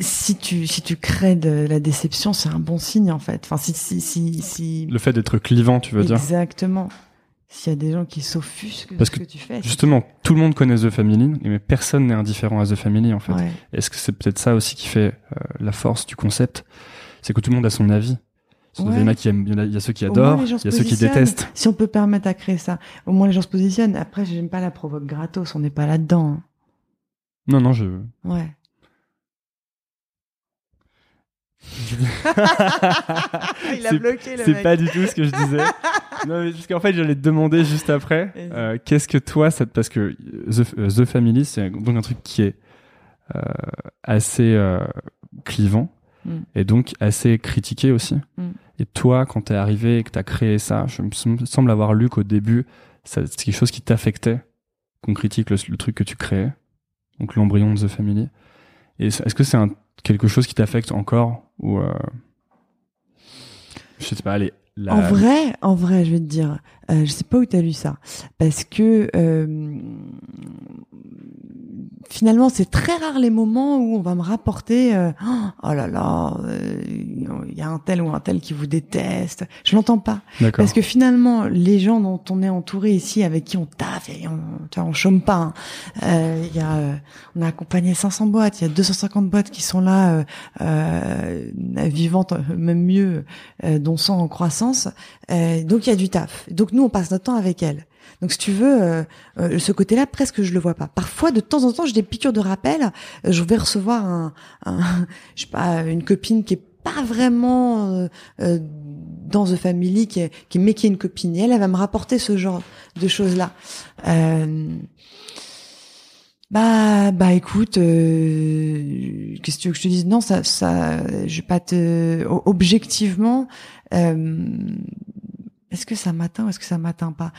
si tu si tu crées de la déception, c'est un bon signe en fait. Enfin, si si si, si... le fait d'être clivant, tu veux Exactement. dire Exactement. S'il y a des gens qui s'offusquent de ce que tu fais. Justement, tout le monde connaît The Family, mais personne n'est indifférent à The Family, en fait. Ouais. Est-ce que c'est peut-être ça aussi qui fait euh, la force du concept? C'est que tout le monde a son avis. Ouais. Il y a qui aiment, il y, a, il y a ceux qui adorent, il y a ceux qui détestent. Si on peut permettre à créer ça, au moins les gens se positionnent. Après, j'aime pas la provoque gratos, on n'est pas là-dedans. Hein. Non, non, je. Ouais. (laughs) il a bloqué le C'est pas du tout ce que je disais. (laughs) non, mais parce qu'en fait, j'allais te demander juste après, euh, qu'est-ce que toi, ça, parce que The, The Family, c'est donc un truc qui est euh, assez euh, clivant mm. et donc assez critiqué aussi. Mm. Et toi, quand t'es arrivé et que t'as créé ça, je me semble avoir lu qu'au début, c'est quelque chose qui t'affectait, qu'on critique le, le, truc que tu créais, donc l'embryon de The Family. Est-ce que c'est quelque chose qui t'affecte encore ou euh... je sais pas allez en vrai en vrai je vais te dire euh, je sais pas où t'as lu ça. Parce que euh, finalement c'est très rare les moments où on va me rapporter euh, oh là là il euh, y a un tel ou un tel qui vous déteste. Je l'entends pas. Parce que finalement les gens dont on est entouré ici avec qui on taffe et on tu vois, on chôme pas il hein. y a on a accompagné 500 boîtes il y a 250 boîtes qui sont là vivantes même mieux dont sont en croissance. Donc il y a du taf. Donc nous on passe notre temps avec elles donc si tu veux, euh, euh, ce côté-là, presque je le vois pas. Parfois, de temps en temps, j'ai des piqûres de rappel. Euh, je vais recevoir (laughs) une copine qui est pas vraiment euh, dans The Family, qui est, qui mais qui est une copine. Et elle, elle va me rapporter ce genre de choses-là. Bah, bah, écoute, qu'est-ce que tu veux que je te dise? Non, ça, ça, je vais pas te. Objectivement, est-ce que ça m'atteint ou est-ce que ça m'atteint pas?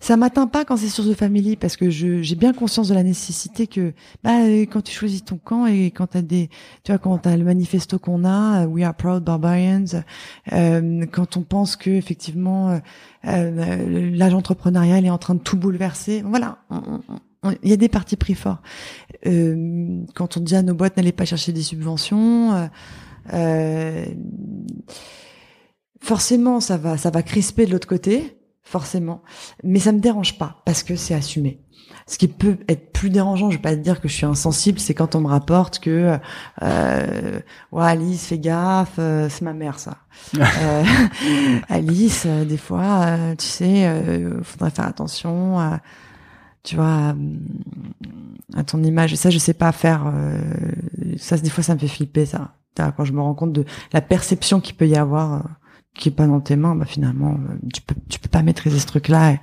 Ça m'atteint pas quand c'est sur The Family parce que je j'ai bien conscience de la nécessité que bah quand tu choisis ton camp et quand t'as des tu vois quand t'as le manifesto qu'on a We Are Proud Barbarians euh, quand on pense que effectivement euh, euh, l'âge entrepreneurial est en train de tout bouleverser voilà. Il y a des partis pris forts. Euh, quand on dit à nos boîtes n'allez pas chercher des subventions euh, forcément ça va ça va crisper de l'autre côté forcément. Mais ça me dérange pas parce que c'est assumé. Ce qui peut être plus dérangeant, je vais pas te dire que je suis insensible, c'est quand on me rapporte que euh, ouais, Alice, fais gaffe, euh, c'est ma mère ça. (laughs) euh, Alice, euh, des fois, euh, tu sais, euh, faudrait faire attention. À, tu vois, à, ton image. Et ça, je sais pas faire. ça, des fois, ça me fait flipper ça. Quand je me rends compte de la perception qu'il peut y avoir qui est pas dans tes mains, bah finalement, tu peux tu peux pas maîtriser ce truc-là.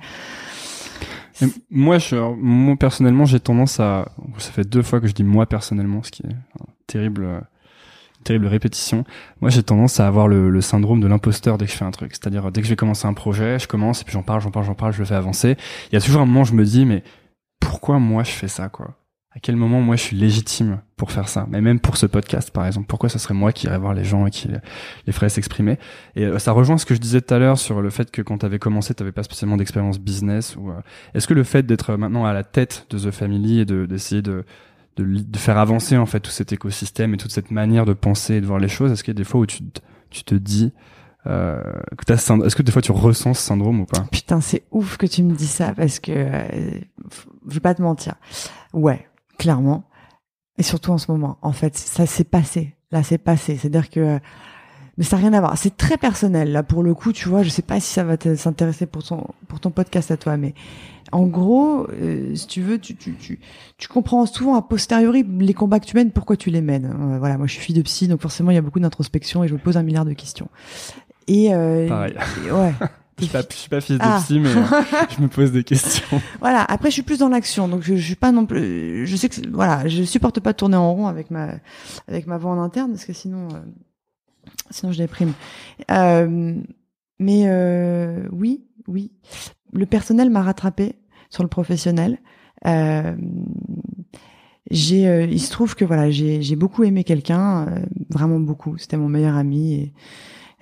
Moi, je, moi personnellement, j'ai tendance à. Ça fait deux fois que je dis moi personnellement, ce qui est terrible, terrible répétition. Moi, j'ai tendance à avoir le, le syndrome de l'imposteur dès que je fais un truc. C'est-à-dire, dès que je vais commencer un projet, je commence et puis j'en parle, j'en parle, j'en parle, je le fais avancer. Il y a toujours un moment où je me dis, mais pourquoi moi je fais ça, quoi? À quel moment moi je suis légitime pour faire ça? Mais même pour ce podcast par exemple. Pourquoi ce serait moi qui irais voir les gens et qui les ferait s'exprimer? Et euh, ça rejoint ce que je disais tout à l'heure sur le fait que quand tu avais commencé tu n'avais pas spécialement d'expérience business ou euh, est-ce que le fait d'être maintenant à la tête de The Family et de d'essayer de, de, de faire avancer en fait tout cet écosystème et toute cette manière de penser et de voir les choses est-ce qu'il y a des fois où tu tu te dis euh, est-ce que des fois tu ressens ce syndrome ou pas? Putain, c'est ouf que tu me dis ça parce que euh, je vais pas te mentir. Ouais, clairement. Et surtout en ce moment. En fait, ça s'est passé. Là, c'est passé. C'est-à-dire que mais ça n'a rien à voir. C'est très personnel. Là, pour le coup, tu vois, je sais pas si ça va s'intéresser pour ton pour ton podcast à toi, mais en gros, euh, si tu veux, tu, tu, tu, tu, comprends souvent a posteriori les combats que tu mènes, pourquoi tu les mènes. Euh, voilà, moi je suis fille de psy, donc forcément il y a beaucoup d'introspection et je me pose un milliard de questions. Et, euh, Pareil. ouais. (laughs) Je suis, pas, je suis pas fils de ah. psy, mais euh, (laughs) je me pose des questions. Voilà. Après, je suis plus dans l'action, donc je, je suis pas non plus. Je sais que voilà, je supporte pas de tourner en rond avec ma avec ma voix en interne parce que sinon euh, sinon je déprime. Euh, mais euh, oui, oui, le personnel m'a rattrapé sur le professionnel. Euh, j'ai, euh, il se trouve que voilà, j'ai j'ai beaucoup aimé quelqu'un, vraiment beaucoup. C'était mon meilleur ami et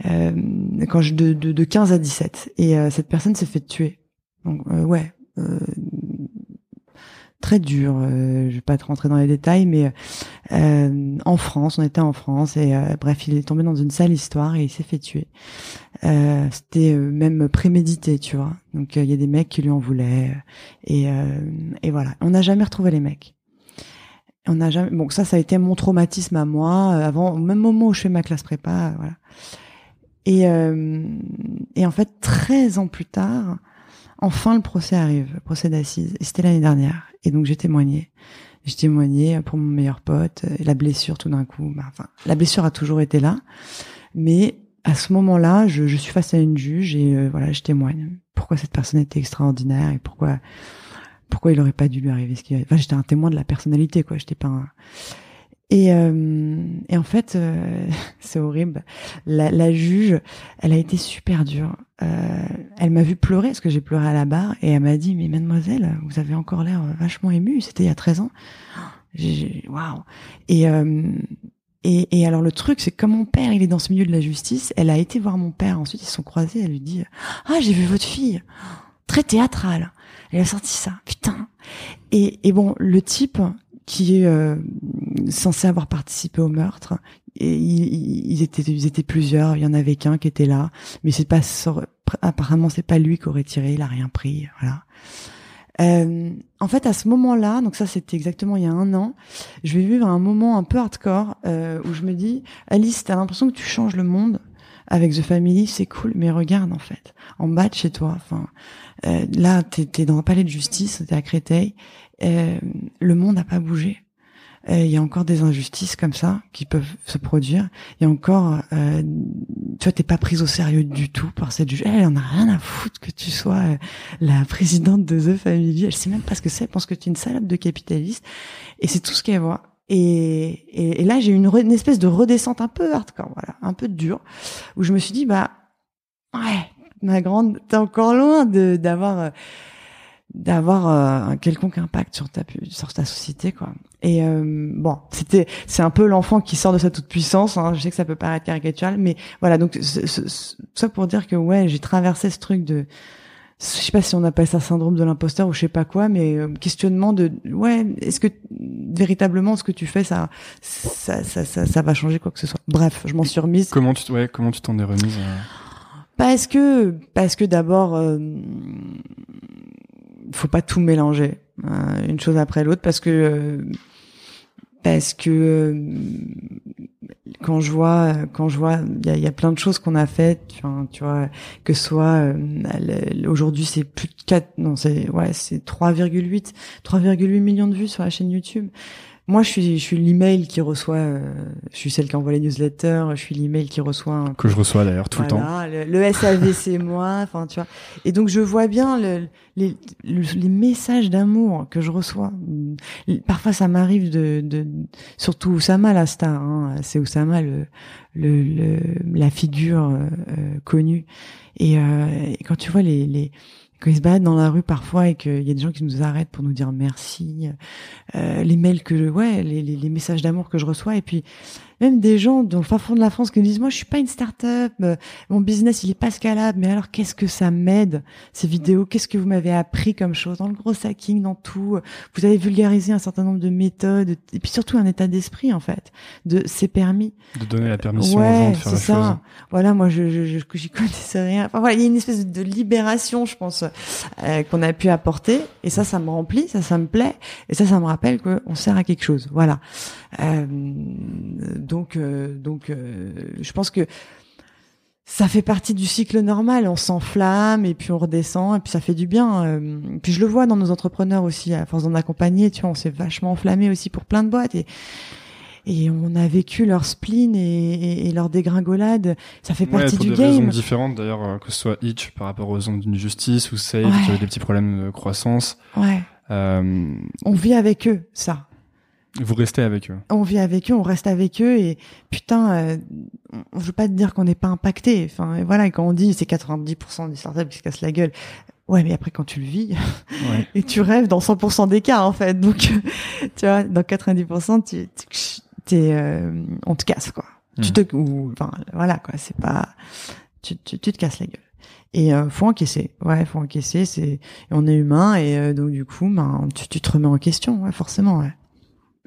quand je de, de, de 15 à 17 et euh, cette personne s'est fait tuer. Donc euh, ouais, très dur. je vais pas te rentrer dans les détails, mais en France, on était en France et bref, il est tombé dans une sale histoire et il s'est fait tuer. C'était même prémédité, tu vois. Donc il y a des mecs qui lui en voulaient et, et voilà. On n'a jamais retrouvé les mecs. On n'a jamais. Bon, ça, ça a été mon traumatisme à moi. Avant, au même moment où je fais ma classe prépa, voilà. Et, euh, et en fait, 13 ans plus tard, enfin le procès arrive, le procès d'assises. Et c'était l'année dernière. Et donc j'ai témoigné. J'ai témoigné pour mon meilleur pote. Et la blessure, tout d'un coup, bah, enfin, la blessure a toujours été là. Mais à ce moment-là, je, je suis face à une juge et euh, voilà, je témoigne. Pourquoi cette personne était extraordinaire et pourquoi pourquoi il aurait pas dû lui arriver ce qui. Enfin, j'étais un témoin de la personnalité, quoi. J'étais pas un et, euh, et en fait, euh, (laughs) c'est horrible. La, la, juge, elle a été super dure. Euh, elle m'a vu pleurer, parce que j'ai pleuré à la barre, et elle m'a dit, mais mademoiselle, vous avez encore l'air vachement émue, c'était il y a 13 ans. (gasps) Waouh Et, euh, et, et alors le truc, c'est que comme mon père, il est dans ce milieu de la justice, elle a été voir mon père, ensuite ils se sont croisés, elle lui dit, ah, j'ai vu votre fille, très théâtrale. Elle a sorti ça, putain. Et, et bon, le type, qui est euh, censé avoir participé au meurtre. Et ils, étaient, ils étaient plusieurs. Il y en avait qu'un qui était là, mais c'est pas apparemment c'est pas lui qui aurait tiré. Il a rien pris. Voilà. Euh, en fait, à ce moment-là, donc ça c'était exactement il y a un an, je vais vivre un moment un peu hardcore euh, où je me dis, Alice, t'as l'impression que tu changes le monde avec The Family, c'est cool, mais regarde en fait, en bas de chez toi, enfin euh, là t'es es dans un palais de justice, t'es à Créteil, euh, le monde n'a pas bougé. Euh, il y a encore des injustices comme ça qui peuvent se produire. Il y a encore, euh, tu vois, t'es pas prise au sérieux du tout par cette juge. Elle en a rien à foutre que tu sois euh, la présidente de The Family. Elle sait même pas ce que c'est. Elle pense que tu es une salope de capitaliste. Et c'est tout ce qu'elle voit. Et, et, là, j'ai eu une, espèce de redescente un peu hardcore, voilà, un peu dure, où je me suis dit, bah, ouais, ma grande, t'es encore loin d'avoir d'avoir euh, un quelconque impact sur ta sur ta société quoi et euh, bon c'était c'est un peu l'enfant qui sort de sa toute puissance hein. je sais que ça peut paraître caricatural mais voilà donc ça pour dire que ouais j'ai traversé ce truc de je sais pas si on appelle ça syndrome de l'imposteur ou je sais pas quoi mais euh, questionnement de ouais est-ce que véritablement ce que tu fais ça ça, ça ça, ça va changer quoi que ce soit. Bref je m'en suis remise. comment tu ouais comment tu t'en es remise parce que parce que d'abord faut pas tout mélanger euh, une chose après l'autre parce que euh, parce que euh, quand je vois quand je vois il y a, plein de choses qu'on a faites tu vois, que soit aujourd'hui c'est plus de 4 non c'est ouais c'est 3,8 3,8 millions de vues sur la chaîne YouTube moi, je suis, je suis l'email qui reçoit, euh, je suis celle qui envoie les newsletters, je suis l'email qui reçoit. Un... Que je reçois d'ailleurs tout Voilà, le temps. Le, le SAV, c'est (laughs) moi. Enfin, tu vois. Et donc, je vois bien le, les, le- les messages d'amour que je reçois. Parfois, ça m'arrive de, de, surtout Oussama, la star. Hein, c'est Oussama, le, le, le, la figure euh, euh, connue. Et, euh, et quand tu vois les, les quand ils se baladent dans la rue parfois et qu'il y a des gens qui nous arrêtent pour nous dire merci, euh, les mails que ouais, les, les, les messages d'amour que je reçois. Et puis même des gens dans le fin fond de la France qui me disent moi je suis pas une start-up, euh, mon business il est pas scalable, mais alors qu'est-ce que ça m'aide ces vidéos, qu'est-ce que vous m'avez appris comme chose? Dans le gros hacking, dans tout, vous avez vulgarisé un certain nombre de méthodes et puis surtout un état d'esprit en fait, de c'est permis. De donner la permission aux gens Ouais, de faire c'est la chose. ça. Voilà, moi je je je j'y connaissais rien. Enfin voilà, il y a une espèce de libération, je pense, euh, qu'on a pu apporter et ça ça me remplit, ça ça me plaît et ça ça me rappelle qu'on sert à quelque chose. Voilà. Euh, donc euh, donc euh, je pense que ça fait partie du cycle normal. On s'enflamme et puis on redescend et puis ça fait du bien. Euh, puis je le vois dans nos entrepreneurs aussi, à force d'en accompagner, tu vois, on s'est vachement enflammé aussi pour plein de boîtes et et on a vécu leur spleen et, et, et leur dégringolade. Ça fait Ouais, partie pour du des raisons différentes d'ailleurs, que ce soit Itch par rapport aux ondes d'une justice ou Save Ouais. qui avait des petits problèmes de croissance. Ouais, Euh, on vit avec eux, ça. Vous restez avec eux. on vit avec eux, on reste avec eux et putain, euh, on- je veux pas te dire qu'on n'est pas impacté. Enfin voilà, quand on dit c'est 90% des startups qui se cassent la gueule, ouais, mais après quand tu le vis Ouais. (laughs) et tu rêves dans 100% des cas en fait, donc (laughs) tu vois, dans 90% tu, tu t'es, euh, on te casse quoi. Tu Mhm. te, ou enfin voilà quoi, c'est pas, tu, tu, tu te casses la gueule. Et euh, faut encaisser, ouais, faut encaisser. C'est, on est humain et euh, donc du coup, ben tu, tu te remets en question, ouais, forcément, ouais.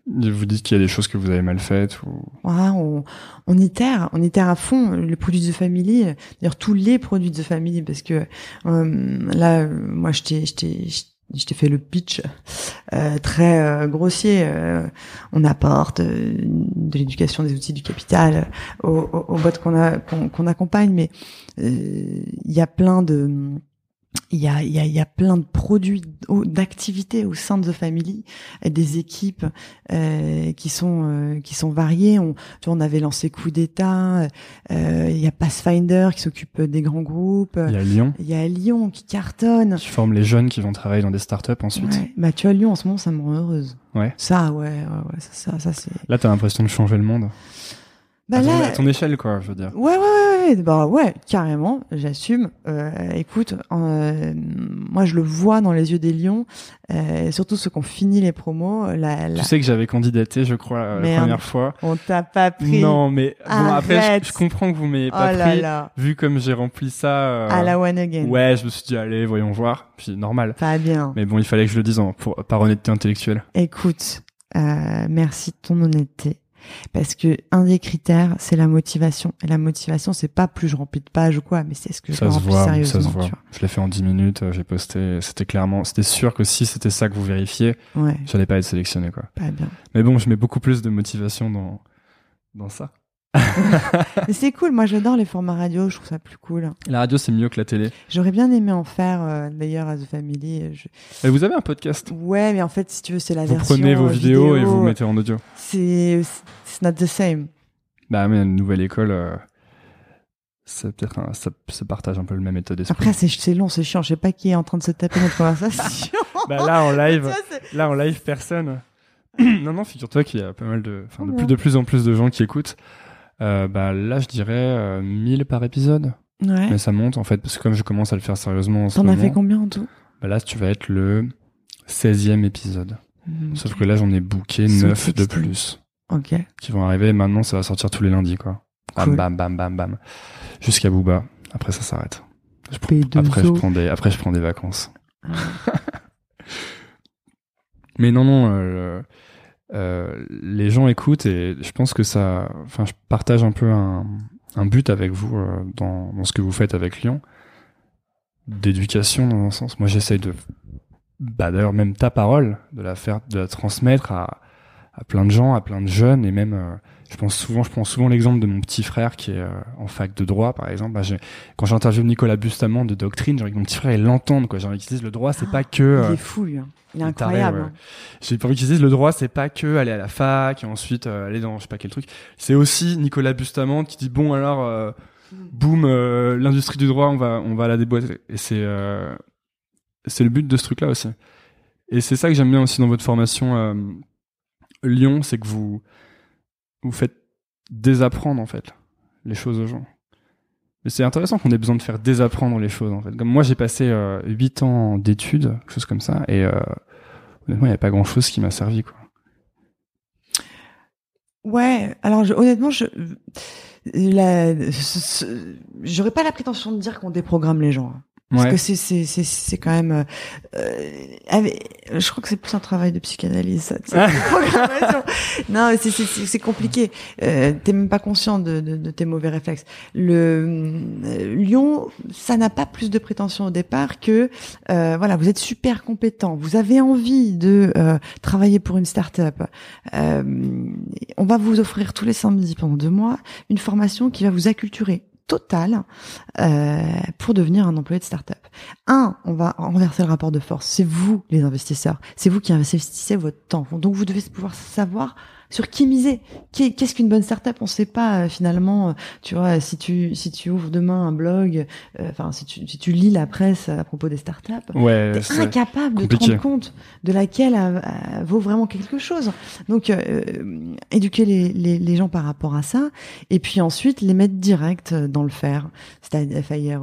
Vous dites qu'il y a des choses que vous avez mal faites ou on, on itère, on itère à fond les produits de euh, d'ailleurs tous les produits de Family, parce que euh, là, moi, je t'ai, je t'ai, fait le pitch euh, très euh, grossier. euh, on apporte de l'éducation, des outils du capital aux, aux, boîtes qu'on a, qu'on, accompagne, mais il y a plein de il y a, il y, a, il y a plein de produits, d'activités au sein de The Family, des équipes euh, qui sont euh, qui sont variées. On, tu vois, on avait lancé Coup d'État. euh, Il y a Pathfinder qui s'occupe des grands groupes. il y a Lyon Il y a Lyon qui cartonne. qui forme les jeunes qui vont travailler dans des startups ensuite. Ouais. Bah tu vois Lyon en ce moment, ça me rend heureuse. Ouais. Ça, ouais, ouais, ouais ça, ça, ça c'est. Là, t'as l'impression de changer le monde. Bah à, ton, là, à ton échelle, quoi, je veux dire. Ouais, ouais, ouais, bah ouais, carrément, j'assume. Euh, écoute, euh, moi je le vois dans les yeux des lions, euh, surtout ceux qui ont fini les promos. La, la... Tu sais que j'avais candidaté, je crois, la Merde. première fois. On t'a pas pris. Non, mais bon, après, je, je comprends que vous m'ayez oh pas là pris. là. Vu comme j'ai rempli ça. euh, À la one again. Ouais, je me suis dit, allez, voyons voir. Puis normal. Pas bien. Mais bon, il fallait que je le dise en, pour, par honnêteté intellectuelle. Écoute, euh, merci de ton honnêteté. Parce que un des critères, c'est la motivation. Et la motivation, c'est pas plus je remplis de pages ou quoi, mais c'est ce que je Ça se remplis voit, sérieusement. ça se voit. Je l'ai fait en 10 minutes, euh, j'ai posté, c'était clairement, c'était sûr que si c'était ça que vous vérifiez. Ouais, j'allais pas être sélectionné, quoi. pas bien. Mais bon, je mets beaucoup plus de motivation dans, dans ça. Mais c'est cool. Moi, j'adore les formats radio. Je trouve ça plus cool. La radio, c'est mieux que la télé. J'aurais bien aimé en faire euh, d'ailleurs à The Family. Je- Et vous avez un podcast? Ouais, mais en fait, si tu veux, c'est la Vous version. prenez vos euh, vidéos et vous mettez en audio. C'est not the same. Bah, mais une nouvelle école, euh, c'est peut-être un, ça, ça partage un peu le même état d'esprit. Après, c'est long, c'est chiant. Je sais pas qui est en train de se taper notre conversation. (laughs) bah là, en live, (laughs) là, en live, personne. (clears throat) non, non, figure-toi qu'il y a pas mal de, enfin, de Oh plus, bien. de plus en plus de gens qui écoutent. Euh, bah là, je dirais euh, 1000 par épisode. ouais. Mais ça monte en fait, parce que comme je commence à le faire sérieusement en ce T'en as fait combien en tout? bah là, tu vas être le 16e épisode. Sauf que là, j'en ai booké So 9 de plus Ok. qui vont arriver. Maintenant, ça va sortir tous les lundis, quoi. Bam, Cool. bam, bam, bam, bam. Jusqu'à Booba. Après, ça s'arrête. Je prends- P2O. Après, je prends des, après, je prends des vacances. Ah. (laughs) Mais non, non, euh, euh, les gens écoutent et je pense que ça, enfin, je partage un peu un, but avec vous euh, dans, dans ce que vous faites avec Lyon, d'éducation dans un sens. Moi, j'essaye de, bah d'ailleurs même ta parole, de la faire, de la transmettre à, à plein de gens, à plein de jeunes et même, euh, je pense souvent, je prends souvent l'exemple de mon petit frère qui est euh, en fac de droit, par exemple. Bah, quand j'interviewe Nicolas Bustamant de Doctrine, j'ai envie que mon petit frère il l'entende, quoi. J'ai envie qu'il dise le droit, c'est pas que. il est fou, lui. Hein. Il est incroyable. Hein. J'ai envie qu'il dise le droit, c'est pas que aller à la fac et ensuite aller dans je sais pas quel truc. C'est aussi Nicolas Bustamant qui dit bon alors, mm. boum, l'industrie du droit, on va, on va la déboîter. Et c'est, c'est le but de ce truc-là aussi. Et c'est ça que j'aime bien aussi dans votre formation euh, Lyon, c'est que vous vous faites désapprendre en fait les choses aux gens. Mais c'est intéressant qu'on ait besoin de faire désapprendre les choses en fait. Moi j'ai passé euh, 8 ans d'études, quelque chose comme ça, et euh, honnêtement il n'y a pas grand chose qui m'a servi quoi. Ouais, alors honnêtement je j'aurais pas la prétention de dire qu'on déprogramme les gens. Hein. Parce que c'est c'est c'est c'est quand même. Euh, je crois que c'est plus un travail de psychanalyse. Ça, (laughs) non, c'est c'est c'est compliqué. Euh, T'es même pas conscient de, de, de, tes mauvais réflexes. Le euh, Lyon, ça n'a pas plus de prétention au départ que euh, voilà, vous êtes super compétent, vous avez envie de euh, travailler pour une start-up. Euh, on va vous offrir tous les samedis pendant deux mois une formation qui va vous acculturer total euh, pour devenir un employé de start-up. Un, on va renverser le rapport de force. C'est vous les investisseurs. C'est vous qui investissez votre temps. Donc vous devez pouvoir savoir sur qui miser. Qu'est-ce qu'une bonne startup? On ne sait pas euh, finalement. Euh, tu vois, si tu si tu ouvres demain un blog, euh, enfin si tu si tu lis la presse à propos des startups, ouais, t'es incapable de te rendre compte de laquelle vaut vraiment quelque chose. Donc éduquer les, les, les gens par rapport à ça, et puis ensuite les mettre direct dans le faire, c'est-à-dire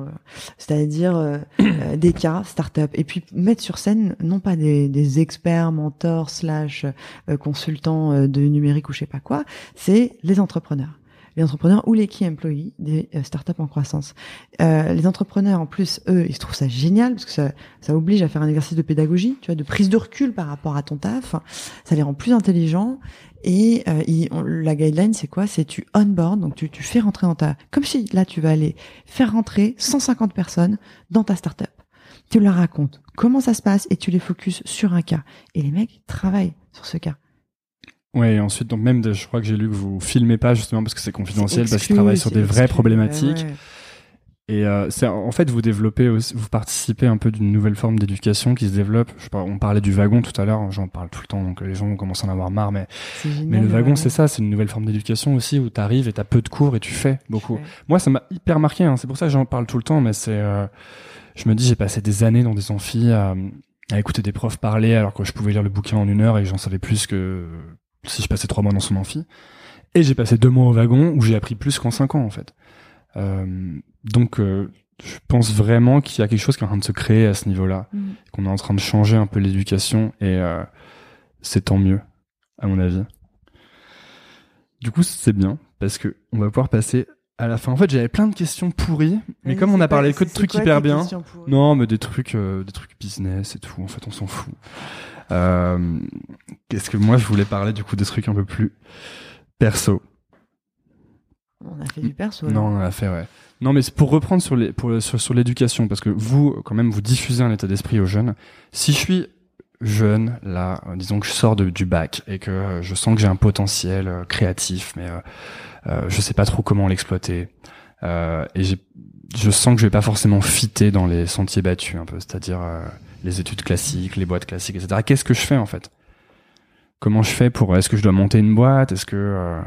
c'est-à-dire (clears throat) des cas startup, et puis mettre sur scène non pas des, des experts, mentors slash consultants de numérique ou je sais pas quoi, c'est les entrepreneurs les entrepreneurs ou les key employees des euh, startups en croissance. Euh, les entrepreneurs, en plus, eux, ils trouvent ça génial parce que ça, ça oblige à faire un exercice de pédagogie, tu vois, de prise de recul par rapport à ton taf. Ça les rend plus intelligents. Et euh, la guideline, c'est quoi? C'est tu onboard, donc tu, tu fais rentrer dans ta... Comme si, là, tu vas aller faire rentrer 150 personnes dans ta startup. Tu leur racontes comment ça se passe et tu les focuses sur un cas. Et les mecs travaillent sur ce cas. Ouais, et ensuite, donc même, je crois que j'ai lu que vous filmez pas justement parce que c'est confidentiel, parce qu'ils travaillent sur des vraies problématiques. Et euh, c'est en fait vous développez, aussi, vous participez un peu d'une nouvelle forme d'éducation qui se développe. Je sais pas, on parlait du wagon tout à l'heure, j'en parle tout le temps, donc les gens commencent à en avoir marre. Mais mais le wagon, c'est ça, c'est une nouvelle forme d'éducation aussi où t'arrives et t'as peu de cours et tu fais beaucoup. Moi, ça m'a hyper marqué. Hein, c'est pour ça que j'en parle tout le temps. Mais c'est, euh, je me dis, j'ai passé des années dans des amphis à, à écouter des profs parler alors que je pouvais lire le bouquin en une heure et j'en savais plus que si je passais trois mois dans son amphi. Et j'ai passé deux mois au wagon où j'ai appris plus qu'en cinq ans en fait. Euh, donc euh, je pense vraiment qu'il y a quelque chose qui est en train de se créer à ce niveau-là, mm. qu'on est en train de changer un peu l'éducation et euh, c'est tant mieux à mon avis. Du coup c'est bien parce que on va pouvoir passer à la fin. En fait j'avais plein de questions pourries, mais, comme on a parlé que de trucs hyper bien, non mais des trucs des trucs business et tout. En fait on s'en fout. Euh, Qu'est-ce que moi je voulais parler du coup des trucs un peu plus perso? On a fait du perso. Non, on a fait ouais. Non, mais c'est pour reprendre sur les pour sur, sur l'éducation parce que vous quand même vous diffusez un état d'esprit aux jeunes. Si je suis jeune là, disons que je sors de, du bac et que je sens que j'ai un potentiel euh, créatif, mais euh, euh, je sais pas trop comment l'exploiter euh, et je sens que je vais pas forcément fitter dans les sentiers battus un peu, c'est-à-dire euh, les études classiques, les boîtes classiques, etc. Qu'est-ce que je fais en fait? Comment je fais pour Est-ce que je dois monter une boîte? Est-ce que euh...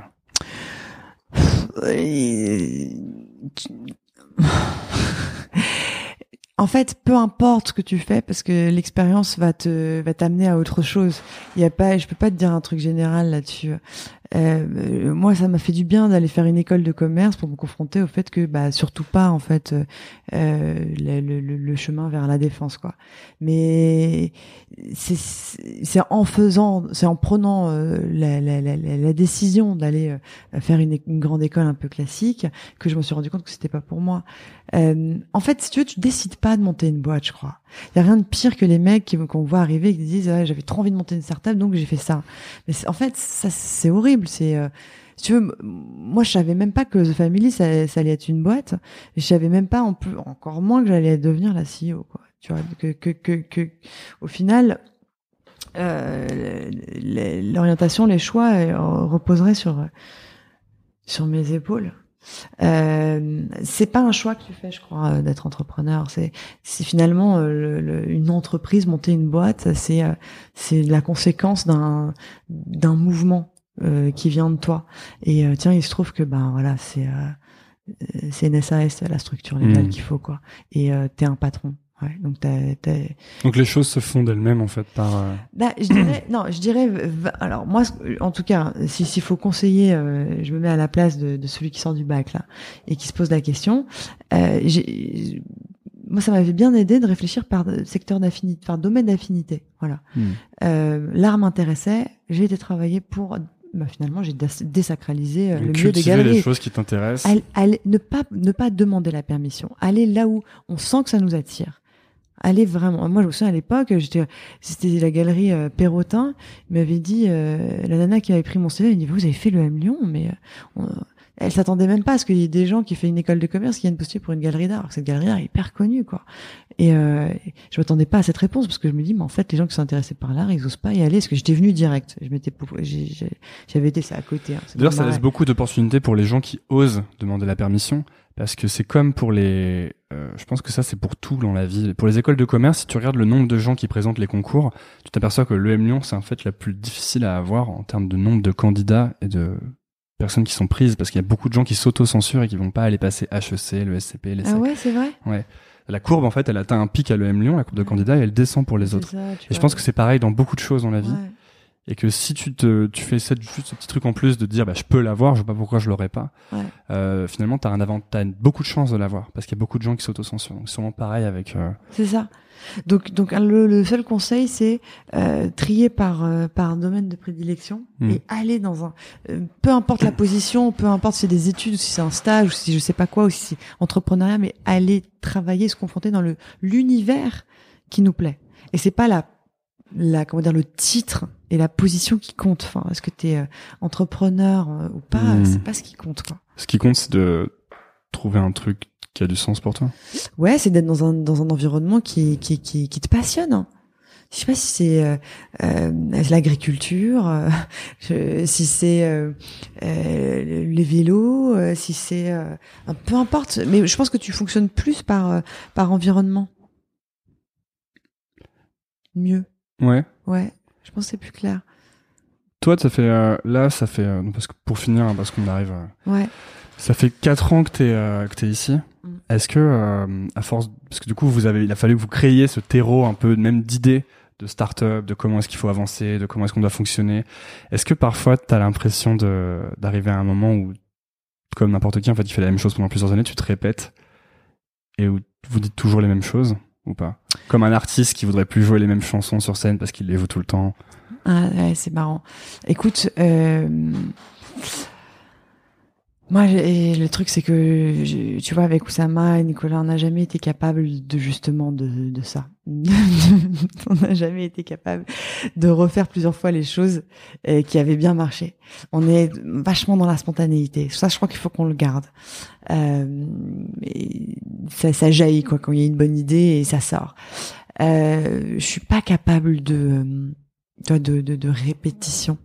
En fait, peu importe ce que tu fais, parce que l'expérience va te va t'amener à autre chose. Il y a pas, je peux pas te dire un truc général là-dessus. Euh, moi, ça m'a fait du bien d'aller faire une école de commerce pour me confronter au fait que, bah, surtout pas en fait euh, le, le, le, chemin vers la défense, quoi. Mais c'est en faisant, c'est en prenant euh, la, la, la, la, décision d'aller euh, faire une, une, grande école un peu classique que je me suis rendu compte que c'était pas pour moi. Euh, en fait, si tu veux, tu décides pas de monter une boîte, je crois. Il y a rien de pire que les mecs qu'on voit arriver et qui disent ah, j'avais trop envie de monter une startup donc j'ai fait ça. Mais en fait, ça c'est horrible. C'est euh, tu veux, moi je savais même pas que The Family ça, allait être une boîte. Je savais même pas, encore moins que j'allais devenir la CEO. Quoi. Tu vois que que que, au final. Euh, l'orientation, les choix euh, reposeraient sur sur mes épaules. Euh, c'est pas un choix que tu fais, je crois, d'être entrepreneur. C'est, finalement le, une entreprise, monter une boîte, c'est c'est la conséquence d'un mouvement qui vient de toi. Et tiens, il se trouve que ben voilà, c'est c'est une SAS, la structure légale mmh. qu'il faut quoi. Et t'es un patron. Ouais, donc, donc les choses se font d'elles-mêmes en fait par. Euh, (coughs) bah, je dirais non, je dirais alors moi en tout cas s'il faut conseiller, euh, je me mets à la place de, de, celui qui sort du bac là et qui se pose la question. Euh, moi ça m'avait bien aidé de réfléchir par secteur d'affinité, par domaine d'affinité. Voilà. Hmm. Euh, L'art m'intéressait, j'ai été travailler pour bah, finalement j'ai désacralisé euh, le milieu des galeries. les choses qui t'intéressent. ne pas ne pas demander la permission. Aller là où on sent que ça nous attire allez vraiment. Moi, je me souviens à l'époque, j'étais, c'était la galerie euh, Perrotin. Il m'avait dit, euh, la nana qui avait pris mon CV, elle dit, vous avez fait le M Lyon, mais elle s'attendait même pas à ce qu'il y ait des gens qui font une école de commerce qui viennent postuler pour une galerie d'art. Cette galerie d'art est hyper connue, quoi. Et euh, je m'attendais pas à cette réponse parce que je me dis, mais en fait, les gens qui sont intéressés par l'art, ils osent pas y aller parce que j'étais venu direct. Je m'étais, j'avais été ça à côté. Hein, D'ailleurs, ça laisse beaucoup d'opportunités pour les gens qui osent demander la permission parce que c'est comme pour les euh, je pense que ça c'est pour tout dans la vie pour les écoles de commerce si tu regardes le nombre de gens qui présentent les concours tu t'aperçois que l'EM Lyon c'est en fait la plus difficile à avoir en termes de nombre de candidats et de personnes qui sont prises parce qu'il y a beaucoup de gens qui s'auto-censurent et qui vont pas aller passer HEC le SCP les Ah ouais c'est vrai? Ouais. La courbe en fait elle atteint un pic à l'EM Lyon la courbe de candidats et elle descend pour les autres. et je pense que c'est pareil dans beaucoup de choses dans la vie. Et que si tu te tu fais cette, juste ce petit truc en plus de dire bah je peux l'avoir je vois pas pourquoi je l'aurais pas ouais. euh, finalement t'as un avant t'as beaucoup de chance de l'avoir parce qu'il y a beaucoup de gens qui s'autocensurent. Donc sûrement pareil avec euh... c'est ça donc donc le, le seul conseil c'est euh, trier par euh, par domaine de prédilection hmm. et aller dans un euh, peu importe la position peu importe si c'est des études ou si c'est un stage ou si je sais pas quoi ou si c'est entrepreneuriat mais aller travailler se confronter dans le l'univers qui nous plaît et c'est pas la la comment dire le titre et la position qui compte. Enfin, est-ce que tu es euh, entrepreneur ou pas hmm. C'est pas ce qui compte quoi. Ce qui compte c'est de trouver un truc qui a du sens pour toi. Ouais, c'est d'être dans un dans un environnement qui qui qui, qui te passionne. Je sais pas si c'est euh, euh l'agriculture, euh, si c'est les vélos, si c'est peu importe. Mais je pense que tu fonctionnes plus par par environnement. Mieux. Ouais. Ouais, je pense que c'est plus clair. Toi, ça fait là, ça fait parce que pour finir, parce qu'on arrive. Ouais. Ça fait quatre ans que t'es es que t'es ici. Mm. Est-ce que à force, parce que du coup, vous avez, il a fallu que vous créiez ce terreau un peu même d'idées de start-up, de comment est-ce qu'il faut avancer, de comment est-ce qu'on doit fonctionner. Est-ce que parfois t'as l'impression de d'arriver à un moment où, comme n'importe qui, en fait, tu fais la même chose pendant plusieurs années, tu te répètes et où vous dites toujours les mêmes choses ou pas? Comme un artiste qui voudrait plus jouer les mêmes chansons sur scène parce qu'il les joue tout le temps. Ah ouais, c'est marrant. Écoute, euh, moi, le truc, c'est que, tu vois, avec Oussama et Nicolas, on n'a jamais été capable de justement de, de ça. (laughs) on n'a jamais été capable de refaire plusieurs fois les choses euh, qui avaient bien marché. On est vachement dans la spontanéité. Ça, je crois qu'il faut qu'on le garde. Euh, ça, ça jaillit quoi quand il y a une bonne idée et ça sort. Euh, je suis pas capable de, de, de, de répétition.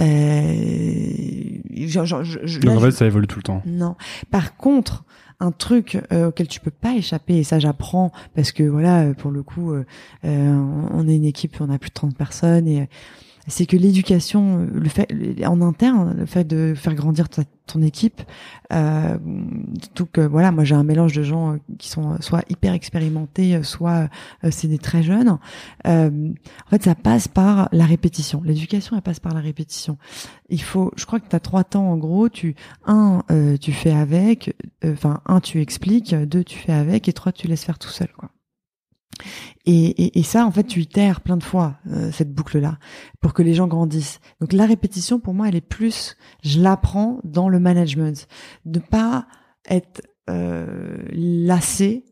Euh, genre, genre, je, Donc en fait, ça évolue tout le temps. Non. Par contre, un truc euh, auquel tu peux pas échapper et ça j'apprends parce que voilà pour le coup euh, on est une équipe on a plus de 30 personnes et c'est que l'éducation, le fait en interne, le fait de faire grandir ton équipe, euh, tout que voilà, moi j'ai un mélange de gens euh, qui sont soit hyper expérimentés, soit euh, c'est des très jeunes. Euh, en fait, ça passe par la répétition. L'éducation, elle passe par la répétition. Il faut, je crois que tu as trois temps en gros. Tu un, euh, tu fais avec, enfin un, tu expliques, deux, tu fais avec, et trois, tu laisses faire tout seul, quoi. Et, et, et, ça, en fait, tu itères plein de fois euh, cette boucle-là pour que les gens grandissent. Donc la répétition, pour moi, elle est plus, je l'apprends dans le management, de pas être euh, lassé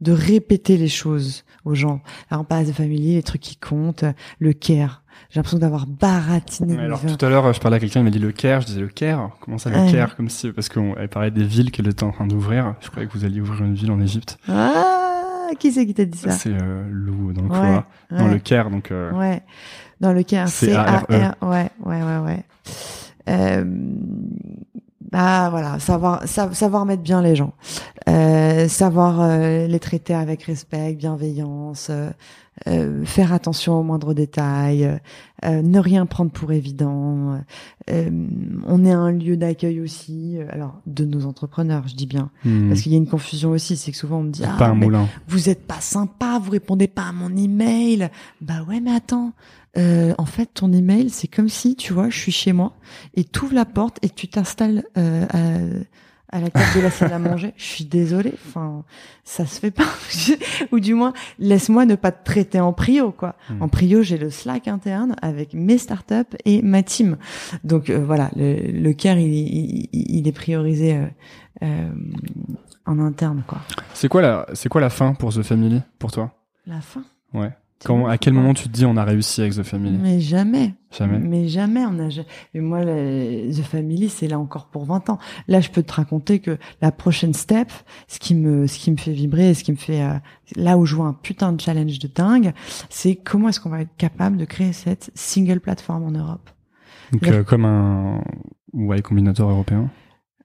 de répéter les choses aux gens. Alors passe de familier, les trucs qui comptent, le care. J'ai l'impression d'avoir baratiné. alors tout à l'heure, je parlais à quelqu'un, il m'a dit le care. Je disais le care. Comment ça le care? Comme si parce qu'on parlait des villes qu'elle était en train d'ouvrir. Je croyais que vous alliez ouvrir une ville en Égypte. Ah qui c'est qui t'a dit ça? C'est euh, Lou dans le ouais, dans le Caire, donc. Euh, ouais, dans le Caire. C A R. Ouais, ouais, ouais, ouais. Euh, bah voilà, savoir savoir mettre bien les gens, euh, savoir euh, les traiter avec respect, bienveillance, euh, euh faire attention aux moindres détails, euh, ne rien prendre pour évident. on est un lieu d'accueil aussi, alors de nos entrepreneurs, je dis bien, Hmm. parce qu'il y a une confusion aussi, c'est que souvent on me dit ah pas un mais vous êtes pas sympa, vous répondez pas à mon email. Bah ouais, mais attends. Euh, en fait, ton email, c'est comme si, tu vois, je suis chez moi et tu ouvres la porte et tu t'installes euh, à, la table de la salle à manger. Je suis désolée. Enfin, ça se fait pas. (laughs) Ou du moins, laisse-moi ne pas te traiter en prio, quoi. Hmm. En prio, j'ai le Slack interne avec mes startups et ma team. Donc euh, voilà, le, le care, il, il, il est priorisé euh, euh, en interne, quoi. C'est quoi la c'est quoi la fin pour The Family? Pour toi? La fin? Ouais. Quand, à quel moment tu te dis on a réussi avec The Family? Mais jamais. Jamais. Mais jamais. On a. Et moi, The Family, c'est là encore pour 20 ans. Là, je peux te raconter que la prochaine step, ce qui me, ce qui me fait vibrer, et ce qui me fait, euh, là où je vois un putain de challenge de dingue, c'est comment est-ce qu'on va être capable de créer cette single plateforme en Europe? Donc euh, comme un Y Combinator européen?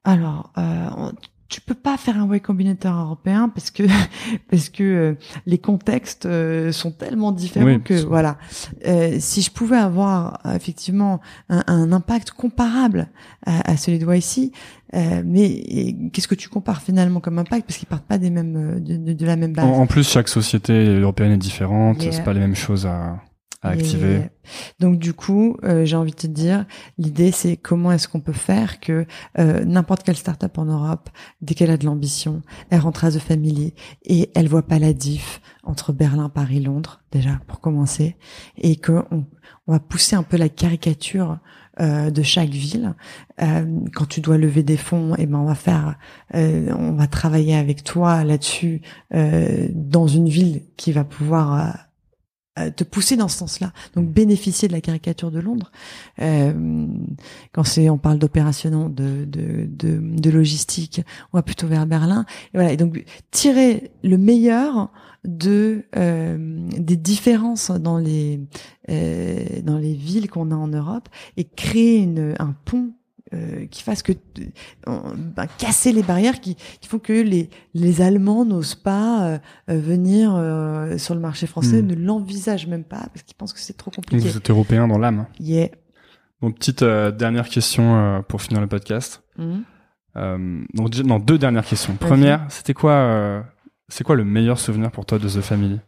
Alors, euh, tu peux pas faire un way combinator européen parce que (laughs) parce que euh, les contextes euh, sont tellement différents Oui, que voilà. Euh, si je pouvais avoir euh, effectivement un, un impact comparable à, à celui de YC, euh, mais qu'est-ce que tu compares finalement comme impact? Parce qu'ils partent pas des mêmes euh, de, de- de la même base. En, en plus, chaque société européenne est différente. C'est pas les mêmes choses à, à Et activer. donc du coup, euh, j'ai envie de te dire, l'idée c'est comment est-ce qu'on peut faire que euh, n'importe quelle startup en Europe, dès qu'elle a de l'ambition, elle rentre à The Family et elle voit pas la diff entre Berlin, Paris, Londres déjà pour commencer, et que on, va pousser un peu la caricature euh, de chaque ville. Euh, quand tu dois lever des fonds, et ben on va faire, euh, on va travailler avec toi là-dessus euh, dans une ville qui va pouvoir te pousser dans ce sens-là. Donc bénéficier de la caricature de Londres. Euh, quand c'est on parle d'opération de, de, de, de logistique, on va plutôt vers Berlin. Et voilà. Et donc tirer le meilleur de euh, des différences dans les euh, dans les villes qu'on a en Europe et créer une, un pont euh, qui fasse que euh, ben, casser les barrières qui, qui font que les les Allemands n'osent pas euh, venir sur le marché français, Mm. ne l'envisagent même pas parce qu'ils pensent que c'est trop Donc compliqué. vous êtes européen dans l'âme. Yeah. Bon, petite dernière question pour finir le podcast. Euh, donc non, deux dernières questions. Première, c'était quoi, c'est quoi le meilleur souvenir pour toi de The Family?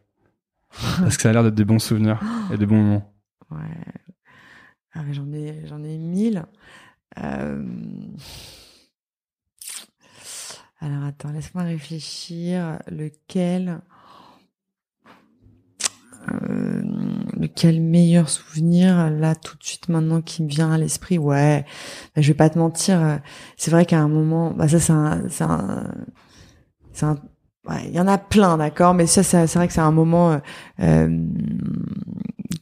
(laughs) Parce que ça a l'air d'être des bons souvenirs et des bons moments. Ouais. Ah, j'en ai, j'en ai mille. Euh... Alors attends, laisse-moi réfléchir. Lequel, euh, lequel meilleur souvenir là tout de suite maintenant qui me vient à l'esprit? Ouais, bah, je vais pas te mentir. euh, C'est vrai qu'à un moment, bah ça c'est un, c'est un, il y en a plein, d'accord, mais ça, c'est vrai que c'est un moment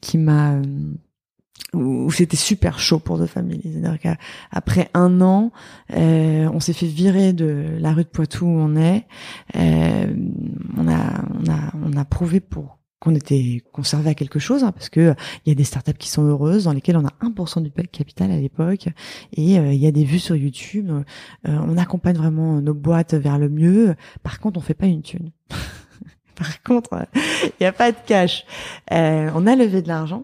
qui m'a où c'était super chaud pour The Family. C'est-à-dire qu'après un an, euh, on s'est fait virer de la rue de Poitou où on est. Euh, on a, on a, on a prouvé pour qu'on était conservé à quelque chose, hein, parce que il y a des startups qui sont heureuses, dans lesquelles on a 1% du capital à l'époque, et euh, il y a des vues sur YouTube. euh, on accompagne vraiment nos boîtes vers le mieux. Par contre, on fait pas une thune. (laughs) Par contre, euh, il n'y a pas de cash. Euh, on a levé de l'argent,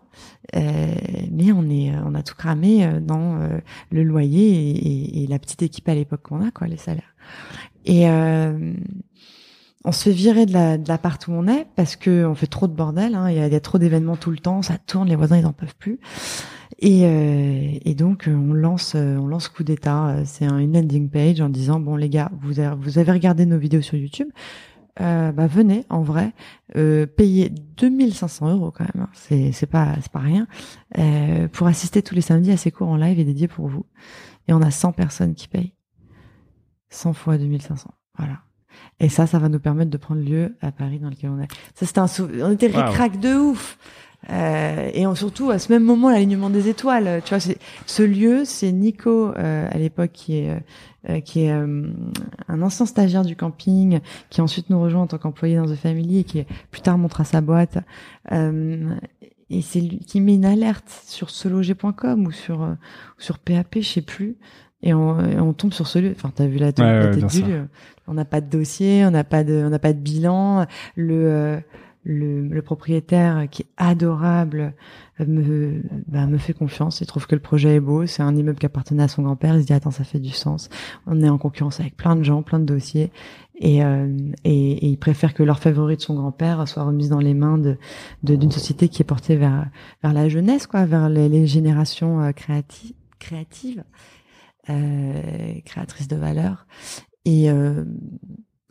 euh, mais on est, on a tout cramé euh, dans euh, le loyer et, la petite équipe à l'époque qu'on a, quoi, les salaires. Et euh, on se fait virer de la l'appart où on est parce que on fait trop de bordel. hein. Il y, a, trop d'événements tout le temps, ça tourne, les voisins ils en peuvent plus. Et, euh, donc euh, on lance euh, on lance coup d'état. Euh, C'est un- une landing page en disant bon les gars, vous avez regardé nos vidéos sur YouTube. Euh, bah venez en vrai. Euh, payer 2500 euros quand même hein. c'est c'est pas c'est pas rien. Euh, pour assister tous les samedis à ces cours en live et dédiés pour vous. Et on a 100 personnes qui payent. 100 fois 2500 voilà. Et ça ça va nous permettre de prendre lieu à Paris dans lequel on est. Ça c'était un sou- on était ric de ouf euh, et on, surtout à ce même moment l'alignement des étoiles tu vois c'est ce lieu c'est Nico euh, à l'époque qui est euh, qui est euh, un ancien stagiaire du camping qui ensuite nous rejoint en tant qu'employé dans The Family et qui plus tard montera sa boîte euh, et c'est lui qui met une alerte sur seloger.com ou sur euh, sur PAP je sais plus et on, et on tombe sur ce lieu. Enfin, t'as vu la, tête- Ouais, ouais, du lieu. On n'a pas de dossier, on n'a pas de, on n'a pas de bilan. Le, euh, le, le propriétaire qui est adorable euh, me, bah, me fait confiance. Il trouve que le projet est beau. C'est un immeuble qui appartenait à son grand-père. Il se dit attends, ça fait du sens. On est en concurrence avec plein de gens, plein de dossiers, et, euh, et, et il préfère que l'orfèvrerie de son grand-père soit remise dans les mains de d'une société qui est portée vers vers la jeunesse, quoi, vers les, les générations euh, créatives, euh, créatrices de valeur. Et euh,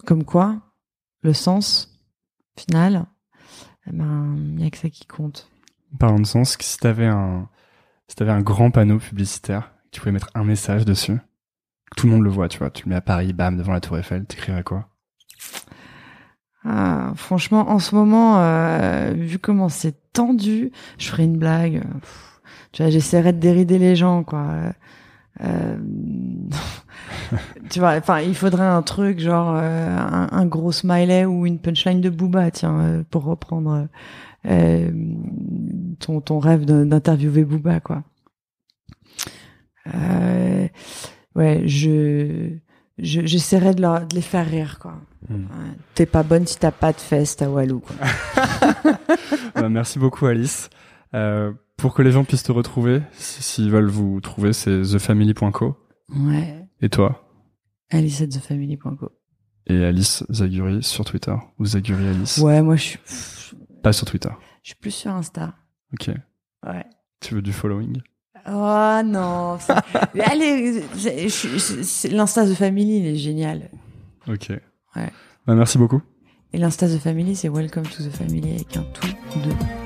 comme quoi, le sens final, ben, il n'y a que ça qui compte. Parlons de sens, si t'avais un, si t'avais un grand panneau publicitaire, tu pouvais mettre un message dessus, tout le monde le voit, tu vois, tu le mets à Paris, bam, devant la Tour Eiffel, t'écrirais quoi? Ah, franchement, en ce moment, euh, vu comment c'est tendu, je ferais une blague. Pff, tu vois, j'essaierais de dérider les gens, quoi. Euh, (laughs) tu vois, enfin, il faudrait un truc genre euh, un, un gros smiley ou une punchline de Booba, tiens, euh, pour reprendre ton, ton rêve d'in- d'interviewer Booba, quoi. Euh, ouais, je je- j'essaierais de, leur- de les faire rire, quoi. Ouais, T'es pas bonne si t'as pas de fesses, t'as Walou, quoi. (laughs) Bah, Merci beaucoup Alice. Pour que les gens puissent te retrouver, si- s'ils veulent vous trouver, c'est thefamily.co. Ouais. Et toi? Alice at thefamily.co. Et Alice Zaguri sur Twitter ou Zaguri Alice? Ouais, moi, je suis, Pas sur Twitter. je suis plus sur Insta. Ok. Ouais. Tu veux du following? Oh non. (laughs) Allez, l'Insta The Family, il est génial. Ok. Ouais. Bah, merci beaucoup. Et l'Insta The Family, c'est Welcome to the Family avec un tout, deux.